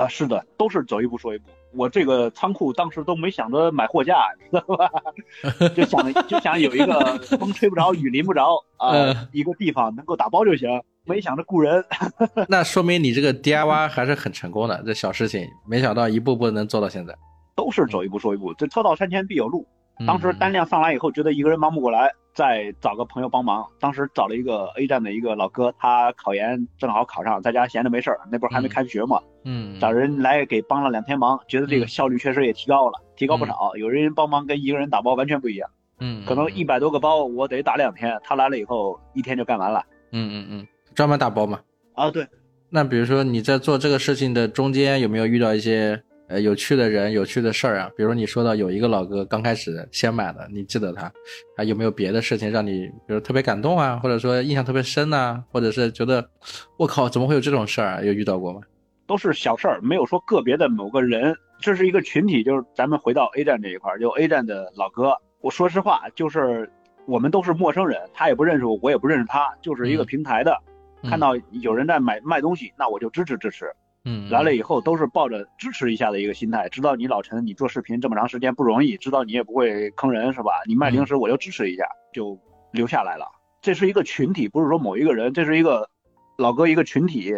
Speaker 2: 啊、是的，都是走一步说一步。我这个仓库当时都没想着买货架，你知道吧？就想就想有一个风吹不着、雨淋不着啊、
Speaker 1: 嗯
Speaker 2: 一个地方能够打包就行，没想着雇人。
Speaker 1: 那说明你这个 DIY 还是很成功的，这小事情，没想到一步步能做到现在。
Speaker 2: 都是走一步说一步，这车到山前必有路。当时
Speaker 1: 嗯
Speaker 2: 单量上来以后，觉得一个人忙不过来，再找个朋友帮忙。当时找了一个 A 站的一个老哥，他考研正好考上，在家闲着没事儿，那不是还没
Speaker 1: 嗯
Speaker 2: 开学嘛，
Speaker 1: 嗯，
Speaker 2: 找人来给帮了两天忙，觉得这个
Speaker 1: 嗯
Speaker 2: 效率确实也提高了，提高不少。有人帮忙跟一个人打包完全不一样。
Speaker 1: 嗯，
Speaker 2: 可能一百多个包我得打两天，他来了以后一天就干完了。
Speaker 1: 嗯嗯嗯，专门打包嘛。
Speaker 2: 啊，对，
Speaker 1: 那比如说你在做这个事情的中间，有没有遇到一些呃有趣的人、有趣的事儿啊？比如你说到有一个老哥刚开始先买的，你记得他，还有没有别的事情让你比如特别感动啊，或者说印象特别深呐、或者是觉得我靠怎么会有这种事儿啊？有遇到过吗？
Speaker 2: 都是小事儿，没有说个别的某个人，这是一个群体。就是咱们回到 A 站这一块儿，就 A 站的老哥，我说实话，就是我们都是陌生人，他也不认识我，我也不认识他，就是一个
Speaker 1: 嗯
Speaker 2: 平台的。
Speaker 1: 嗯
Speaker 2: 看到有人在买卖东西，那我就支持支持。
Speaker 1: 嗯，
Speaker 2: 来了以后都是抱着支持一下的一个心态，知道你老陈你做视频这么长时间不容易，知道你也不会坑人是吧？你卖零食我就支持一下，就留下来了。这是一个群体，不是说某一个人，这是一个老哥一个群体。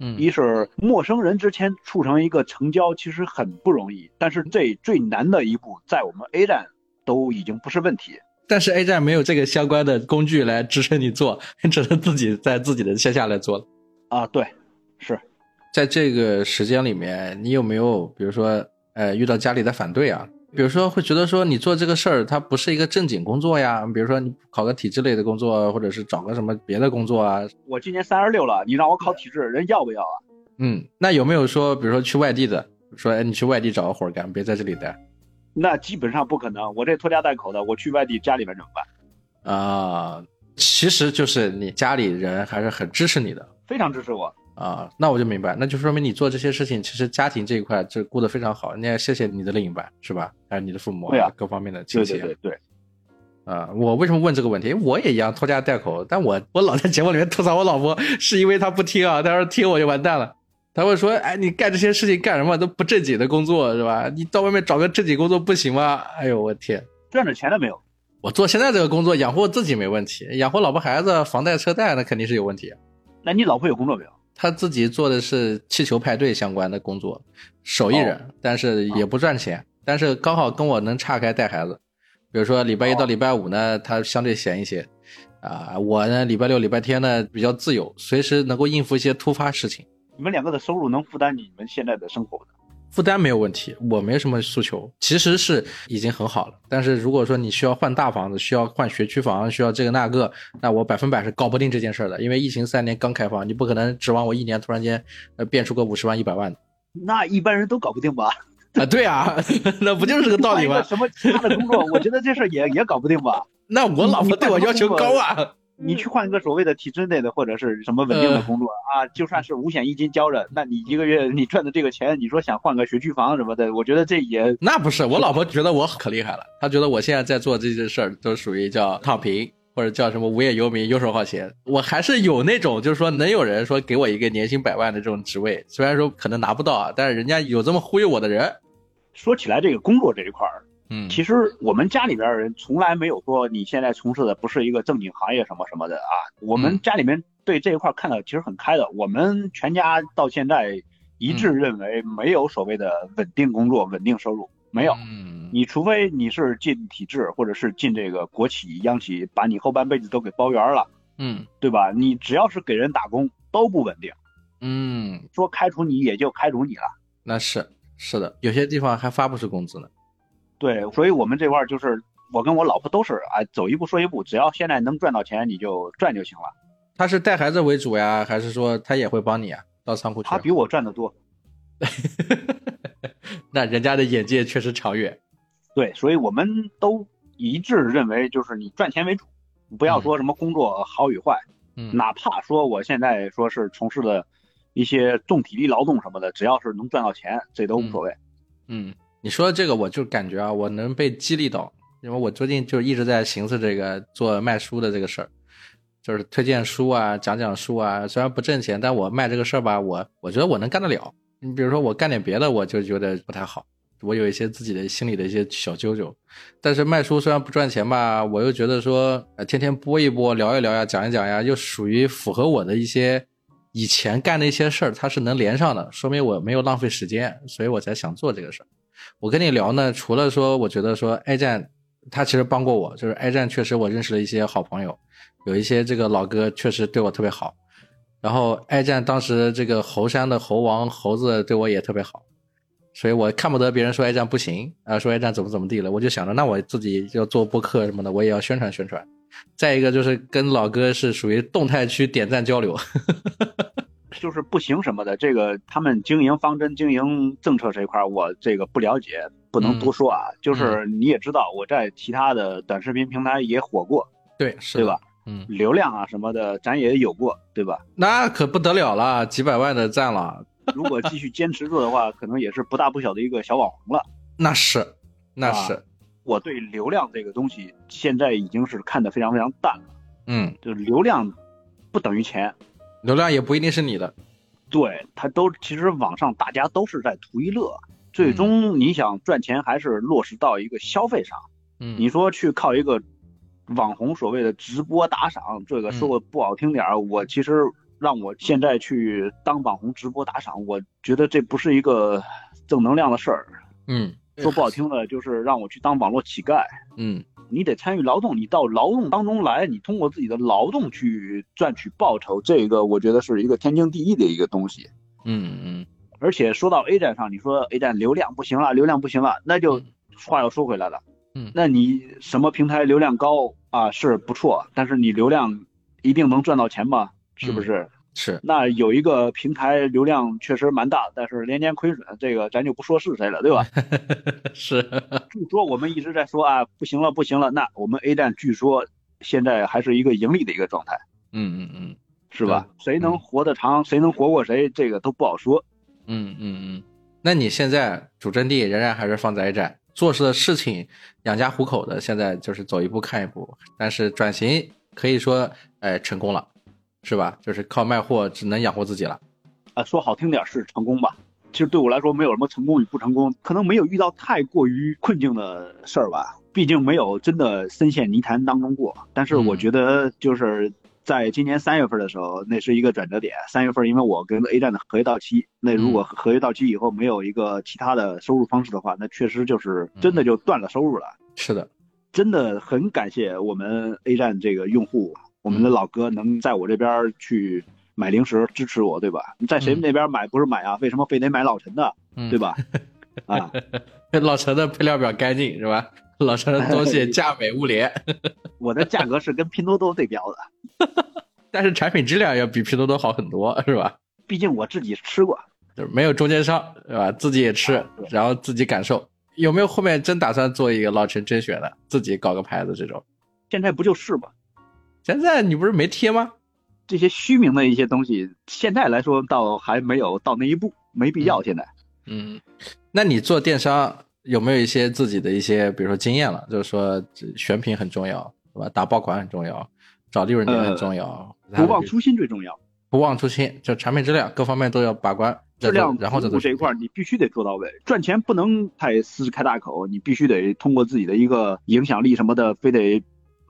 Speaker 1: 嗯
Speaker 2: 一是陌生人之间促成一个成交，其实很不容易，但是这最难的一步，在我们 A 站都已经不是问题。
Speaker 1: 但是 A 站没有这个相关的工具来支撑你做，你 只能自己在自己的线下来做了。
Speaker 2: 啊，对，是
Speaker 1: 在这个时间里面，你有没有比如说呃遇到家里的反对啊？比如说会觉得说你做这个事儿它不是一个正经工作呀，比如说你考个体制类的工作，或者是找个什么别的工作啊。
Speaker 2: 我今年三十六了，你让我考体制，人要不要啊？
Speaker 1: 嗯，那有没有说比如说去外地的，说哎你去外地找个活儿干，别在这里待
Speaker 2: 那基本上不可能。我这拖家带口的，我去外地，家里面怎么办？
Speaker 1: 啊？其实就是你家里人还是很支持你的。
Speaker 2: 非常支持我。
Speaker 1: 啊，那我就明白，那就说明你做这些事情，其实家庭这一块就顾得非常好。你也谢谢你的另一半，是吧？还有你的父母
Speaker 2: 对啊
Speaker 1: 各方面的亲
Speaker 2: 对
Speaker 1: 戚啊。
Speaker 2: 对对对，
Speaker 1: 啊，我为什么问这个问题？我也一样拖家带口，但我我老在节目里面吐槽我老婆，是因为她不听啊，她要是听我就完蛋了。她会说，哎，你干这些事情干什么？都不正经的工作是吧？你到外面找个正经工作不行吗？哎呦，我天！
Speaker 2: 赚着钱了没有？
Speaker 1: 我做现在这个工作养活自己没问题，养活老婆孩子、房贷车贷那肯定是有问题。
Speaker 2: 那你老婆有工作没有？
Speaker 1: 他自己做的是气球派对相关的工作，手艺人，但是也不赚钱，但是刚好跟我能岔开带孩子。比如说礼拜一到礼拜五呢，他相对闲一些，啊，我呢礼拜六、礼拜天呢比较自由，随时能够应付一些突发事情，
Speaker 2: 你们两个的收入能负担你们现在的生活的？
Speaker 1: 负担没有问题，我没什么诉求，其实是已经很好了。但是如果说你需要换大房子，需要换学区房，需要这个那个，那我百分百是搞不定这件事儿的，因为疫情三年刚开放，你不可能指望我一年突然间呃变出个五十万、一百万的。
Speaker 2: 那一般人都搞不定吧？
Speaker 1: 啊，对啊，那不就是个道理吗？
Speaker 2: 什么其他的工作，我觉得这事儿也也搞不定吧？
Speaker 1: 那我老婆对我要求高啊。
Speaker 2: 你去换一个所谓的体制内的或者是什么稳定的工作啊，就算是五险一金交着，那你一个月你赚的这个钱，你说想换个学区房什么的，我觉得这也
Speaker 1: 那不是，我老婆觉得我可厉害了，她觉得我现在在做这些事儿都属于叫躺平，或者叫什么无业游民、游手好闲。我还是有那种，就是说能有人说给我一个年薪百万的这种职位，虽然说可能拿不到啊，但是人家有这么忽悠我的人。
Speaker 2: 说起来这个工作这一块儿，
Speaker 1: 嗯
Speaker 2: 其实我们家里边人从来没有说你现在从事的不是一个正经行业什么什么的啊。我们
Speaker 1: 嗯
Speaker 2: 家里面对这一块看的其实很开的，我们全家到现在一致
Speaker 1: 嗯
Speaker 2: 认为没有所谓的稳定工作、稳定收入，没有。
Speaker 1: 嗯，
Speaker 2: 你除非你是进体制，或者是进这个国企、央企，把你后半辈子都给包圆了，
Speaker 1: 嗯
Speaker 2: 对吧？你只要是给人打工，都不稳定。
Speaker 1: 嗯，
Speaker 2: 说开除你也就开除你了。
Speaker 1: 那是是的，有些地方还发不出工资呢。
Speaker 2: 对，所以我们这块儿就是我跟我老婆都是啊，走一步说一步，只要现在能赚到钱，你就赚就行了。
Speaker 1: 他是带孩子为主呀，还是说他也会帮你啊？到仓库去？
Speaker 2: 他比我赚的多。
Speaker 1: 那人家的眼界确实长远。
Speaker 2: 对，所以我们都一致认为，就是你赚钱为主，不要说什么工作好与坏，
Speaker 1: 嗯
Speaker 2: 哪怕说我现在说是从事的一些重体力劳动什么的，只要是能赚到钱，这都无所谓。
Speaker 1: 嗯，你说的这个，我就感觉啊，我能被激励到，因为我最近就一直在寻思这个做卖书的这个事儿，就是推荐书啊，讲讲书啊，虽然不挣钱，但我卖这个事儿吧，我我觉得我能干得了。你比如说我干点别的，我就觉得不太好，我有一些自己的心里的一些小揪揪。但是卖书虽然不赚钱吧，我又觉得说，呃，天天播一播，聊一聊呀，讲一讲呀，又属于符合我的一些以前干的一些事儿，它是能连上的，说明我没有浪费时间，所以我才想做这个事儿。我跟你聊呢，除了说，我觉得说 A 站，他其实帮过我，就是 A 站确实我认识了一些好朋友，有一些这个老哥确实对我特别好。然后 A 站当时这个猴山的猴王猴子对我也特别好，所以我看不得别人说 A 站不行啊，说 A 站怎么怎么地了，我就想着那我自己要做播客什么的，我也要宣传宣传。再一个就是跟老哥是属于动态区点赞交流，
Speaker 2: 就是不行什么的，这个他们经营方针、经营政策这一块，我这个不了解，不能多说啊。就是你也知道，我在其他的短视频平台也火过，
Speaker 1: 对，是
Speaker 2: 对吧？
Speaker 1: 嗯，
Speaker 2: 流量啊什么的，咱也有过，对吧？
Speaker 1: 那可不得了了，几百万的赞了。
Speaker 2: 如果继续坚持做的话，可能也是不大不小的一个小网红了。
Speaker 1: 那是，那是。
Speaker 2: 啊我对流量这个东西现在已经是看得非常非常淡了。
Speaker 1: 嗯，
Speaker 2: 就是流量不等于钱，
Speaker 1: 流量也不一定是你的。
Speaker 2: 对，它都其实网上大家都是在图一乐，最终你想赚钱还是落实到一个消费上。
Speaker 1: 嗯，
Speaker 2: 你说去靠一个网红所谓的直播打赏，这个说不好听点儿，我其实让我现在去当网红直播打赏，我觉得这不是一个正能量的事儿。
Speaker 1: 嗯，
Speaker 2: 说不好听的，就是让我去当网络乞丐。
Speaker 1: 嗯，
Speaker 2: 你得参与劳动，你到劳动当中来，你通过自己的劳动去赚取报酬，这个我觉得是一个天经地义的一个东西。
Speaker 1: 嗯嗯。
Speaker 2: 而且说到 A 站上，你说 A 站流量不行了，流量不行了，那就话又说回来了。
Speaker 1: 嗯，
Speaker 2: 那你什么平台流量高啊是不错，但是你流量一定能赚到钱吗？是不是？
Speaker 1: 是。
Speaker 2: 那有一个平台流量确实蛮大，但是年年亏损，这个咱就不说是谁了，对吧？
Speaker 1: 是。
Speaker 2: 据说我们一直在说啊，不行了，不行了。那我们 A 站据说现在还是一个盈利的一个状态。
Speaker 1: 嗯嗯嗯，
Speaker 2: 是吧？谁能活得长，谁能活过谁，这个都不好说。
Speaker 1: 嗯嗯嗯。那你现在主阵地仍然还是放在 A 站？做事的事情养家糊口的，现在就是走一步看一步，但是转型可以说，哎，成功了，是吧？就是靠卖货只能养活自己了。
Speaker 2: 啊，说好听点是成功吧，其实对我来说没有什么成功与不成功，可能没有遇到太过于困境的事儿吧，毕竟没有真的深陷泥潭当中过。但是我觉得就是。在今年三月份的时候，那是一个转折点。三月份，因为我跟 A 站的合约到期，那如果合约到期以后没有一个其他的收入方式的话，那确实就是真的就断了收入了。
Speaker 1: 是的，
Speaker 2: 真的很感谢我们 A 站这个用户，我们的老哥能在我这边去买零食支持我，对吧？你在谁那边买不是买啊？为什么非得买老陈的，对吧？啊，
Speaker 1: 老陈的配料表干净是吧？老陈的东西价美物廉，
Speaker 2: 我的价格是跟拼多多对标的，
Speaker 1: 但是产品质量要比拼多多好很多，是吧？
Speaker 2: 毕竟我自己吃过，
Speaker 1: 就是没有中间商，是吧？自己也吃，
Speaker 2: 啊
Speaker 1: 然后自己感受。有没有后面真打算做一个老陈甄选的，自己搞个牌子这种？
Speaker 2: 现在不就是吗？
Speaker 1: 现在你不是没贴吗？
Speaker 2: 这些虚名的一些东西，现在来说倒还没有到那一步，没必要。现在，
Speaker 1: 嗯，那你做电商？有没有一些自己的一些，比如说经验了？就是说选品很重要，是吧？打爆款很重要，找利润点很重要，
Speaker 2: 呃、不忘初心最重要。
Speaker 1: 不忘初心，就产品质量各方面都要把关，
Speaker 2: 质量
Speaker 1: 然后
Speaker 2: 这这一块你必须得做到位。赚钱不能太狮子开大口，你必须得通过自己的一个影响力什么的，非得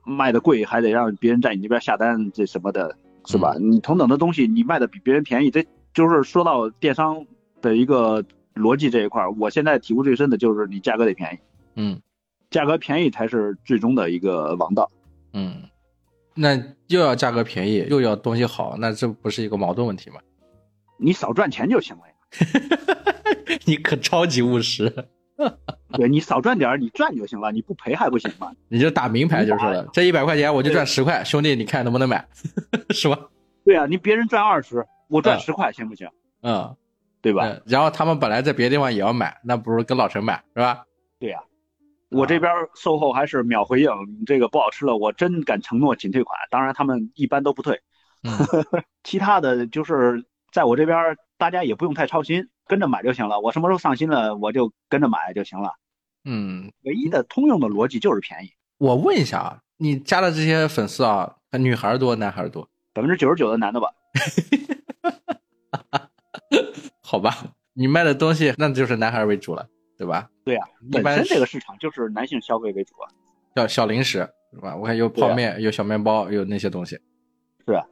Speaker 2: 卖的贵，还得让别人在你那边下单，这什么的，是吧？
Speaker 1: 嗯、
Speaker 2: 你同等的东西，你卖的比别人便宜，这就是说到电商的一个。逻辑这一块，我现在体悟最深的就是你价格得便宜，
Speaker 1: 嗯，
Speaker 2: 价格便宜才是最终的一个王道，
Speaker 1: 嗯，那又要价格便宜，又要东西好，那这不是一个矛盾问题吗？
Speaker 2: 你少赚钱就行了呀，
Speaker 1: 你可超级务实，
Speaker 2: 对你少赚点，你赚就行了，你不赔还不行吗？
Speaker 1: 你就打明牌就是了，这一百块钱我就赚十块，兄弟，你看能不能买，是吧？
Speaker 2: 对啊，你别人赚二十，我赚十块，行不行？
Speaker 1: 嗯。
Speaker 2: 对吧、
Speaker 1: 嗯？然后他们本来在别的地方也要买，那不如跟老陈买，是吧？
Speaker 2: 对呀、啊，我这边售后还是秒回应，你这个不好吃了，我真敢承诺仅退款。当然他们一般都不退，
Speaker 1: 嗯、
Speaker 2: 其他的就是在我这边大家也不用太操心，跟着买就行了。我什么时候上新了，我就跟着买就行了。
Speaker 1: 嗯，
Speaker 2: 唯一的通用的逻辑就是便宜。
Speaker 1: 我问一下啊，你加的这些粉丝啊，女孩多，男孩多？
Speaker 2: 百分之九十九的男的吧。
Speaker 1: 好吧，你卖的东西那就是男孩为主了，对吧？
Speaker 2: 对呀、啊，本身这个市场就是男性消费为主啊。
Speaker 1: 叫小零食是吧？我看有泡面，有小面包，有那些东西。
Speaker 2: 是啊，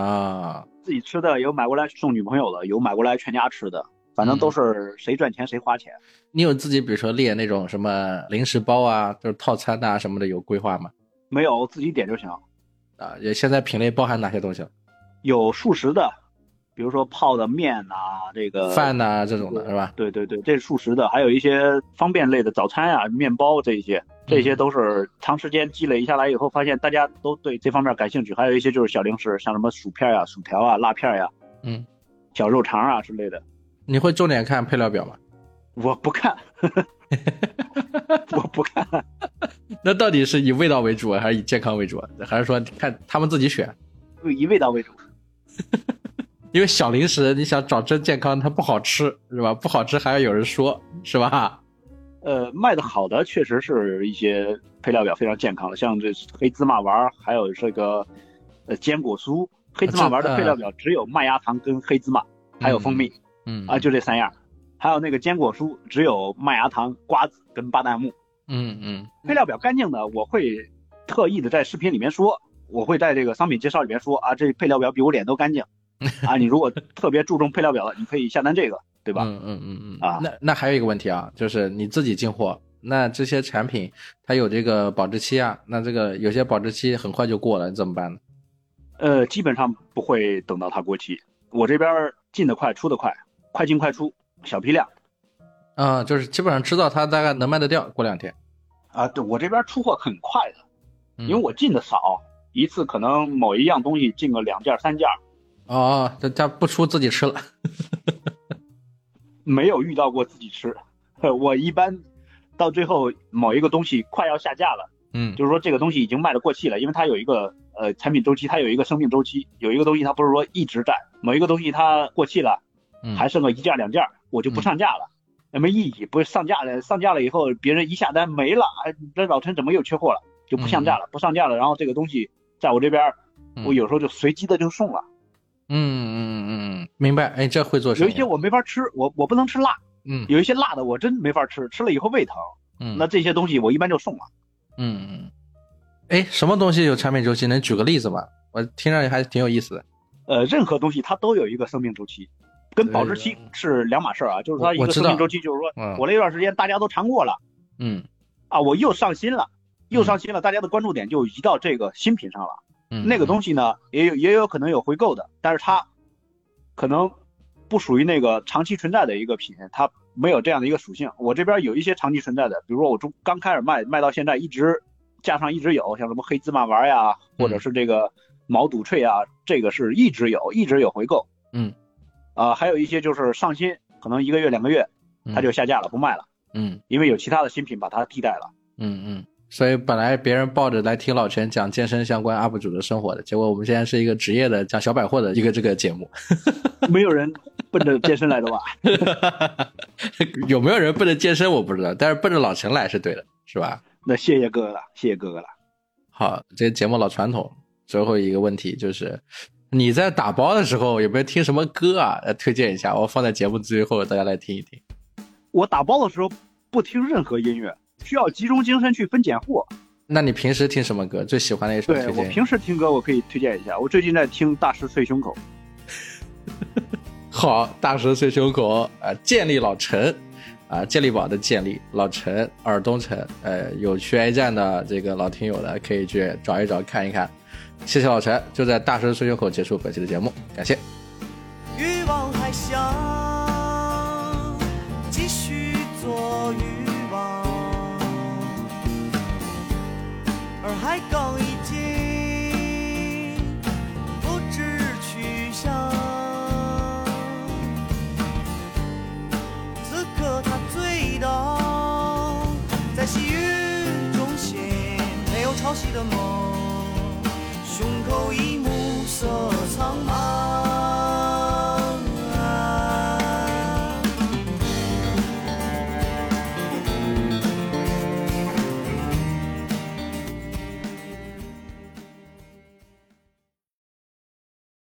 Speaker 1: 啊，
Speaker 2: 自己吃的有买过来送女朋友的，有买过来全家吃的，反正都是谁赚钱谁花钱。
Speaker 1: 嗯、你有自己比如说列那种什么零食包啊，就是套餐啊什么的有规划吗？
Speaker 2: 没有，自己点就行。
Speaker 1: 啊，也现在品类包含哪些东西？
Speaker 2: 有速食的。比如说泡的面呐、这个
Speaker 1: 饭呐、这种的是吧？
Speaker 2: 对对对，这是素食的，还有一些方便类的早餐啊、面包这一些，这些都是长时间积累下来以后，发现大家都对这方面感兴趣。还有一些就是小零食，像什么薯片呀、薯条啊、辣片呀、
Speaker 1: 嗯，
Speaker 2: 小肉肠啊之类的。
Speaker 1: 你会重点看配料表吗？
Speaker 2: 我不看，我不看。
Speaker 1: 那到底是以味道为主，还是以健康为主，还是说看他们自己选？
Speaker 2: 以味道为主。
Speaker 1: 因为小零食，你想找真健康，它不好吃，是吧？不好吃还要有人说，是吧？
Speaker 2: 呃，卖的好的确实是一些配料表非常健康的，像这黑芝麻丸，还有这个呃坚果酥。黑芝麻丸的配料表只有麦芽糖跟黑芝麻，还有蜂蜜，
Speaker 1: 嗯
Speaker 2: 啊，就这三样。还有那个坚果酥只有麦芽糖、瓜子跟巴旦木。
Speaker 1: 嗯嗯，
Speaker 2: 配料表干净的，我会特意的在视频里面说，我会在这个商品介绍里面说啊，这配料表比我脸都干净。啊，你如果特别注重配料表的，你可以下单这个，对吧？
Speaker 1: 嗯嗯嗯嗯。
Speaker 2: 啊，
Speaker 1: 那那还有一个问题啊，就是你自己进货，那这些产品它有这个保质期啊，那这个有些保质期很快就过了，你怎么办呢？
Speaker 2: 呃，基本上不会等到它过期，我这边进的快，出的快，快进快出，小批量。
Speaker 1: 啊，就是基本上知道它大概能卖得掉，过两天。
Speaker 2: 啊，对我这边出货很快的，
Speaker 1: 嗯
Speaker 2: 因为我进的少，一次可能某一样东西进个两件三件。
Speaker 1: 哦，这他不出自己吃了，
Speaker 2: 没有遇到过自己吃。我一般到最后某一个东西快要下架了，
Speaker 1: 嗯，
Speaker 2: 就是说这个东西已经卖的过气了，因为它有一个呃产品周期，它有一个生命周期，有一个东西它不是说一直在，某一个东西它过气了，
Speaker 1: 嗯
Speaker 2: 还剩个一件两件，我就不上架了，那没意义，不是上架了，上架了以后别人一下单没了，哎，这老陈怎么又缺货了？就不上架了，不上架了，然后这个东西在我这边，我有时候就随机的就送了。
Speaker 1: 嗯嗯嗯嗯，明白。哎，这会做生意。
Speaker 2: 有一些我没法吃，我我不能吃辣。
Speaker 1: 嗯，
Speaker 2: 有一些辣的我真没法吃，吃了以后胃疼。
Speaker 1: 嗯，
Speaker 2: 那这些东西我一般就送了。
Speaker 1: 嗯嗯。哎，什么东西有产品周期？能举个例子吗？我听上去还挺有意思的。
Speaker 2: 呃，任何东西它都有一个生命周期，跟保质期是两码事儿啊。就是它一个生命周期，就是说我那段时间大家都尝过了，
Speaker 1: 嗯，
Speaker 2: 啊，我又上新了，又上新了，大家的关注点就移到这个新品上了。
Speaker 1: 嗯，
Speaker 2: 那个东西呢，也有也有可能有回购的，但是它可能不属于那个长期存在的一个品，它没有这样的一个属性。我这边有一些长期存在的，比如说我中刚开始卖，卖到现在一直架上一直有，像什么黑芝麻丸呀，或者是这个毛肚脆啊，这个是一直有，一直有回购。
Speaker 1: 嗯，
Speaker 2: 啊，还有一些就是上新，可能一个月两个月它就下架了，不卖了。
Speaker 1: 嗯，
Speaker 2: 因为有其他的新品把它替代了。
Speaker 1: 嗯嗯。所以本来别人抱着来听老陈讲健身相关 UP 主的生活的，结果我们现在是一个职业的讲小百货的一个这个节目，
Speaker 2: 没有人奔着健身来的吧？
Speaker 1: 有没有人奔着健身我不知道，但是奔着老陈来是对的，是吧？
Speaker 2: 那谢谢哥哥了，谢谢哥哥了。
Speaker 1: 好，这个节目老传统，最后一个问题就是你在打包的时候有没有听什么歌啊？来推荐一下，我放在节目最后大家来听一听。
Speaker 2: 我打包的时候不听任何音乐。需要集中精神去分拣货。
Speaker 1: 那你平时听什么歌？最喜欢的一首？
Speaker 2: 对我平时听歌，我可以推荐一下。我最近在听《大师碎胸口》。
Speaker 1: 好，《大师碎胸口》啊，健力老陈啊，健力宝的健力老陈，尔东城。呃，有去 A 站的这个老听友的，可以去找一找看一看。谢谢老陈，就在《大石碎胸口》结束本期的节目，感谢。
Speaker 3: 欲望还而海港已经不知去向，此刻他醉倒在细雨中醒，没有潮汐的梦，胸口已暮色苍茫。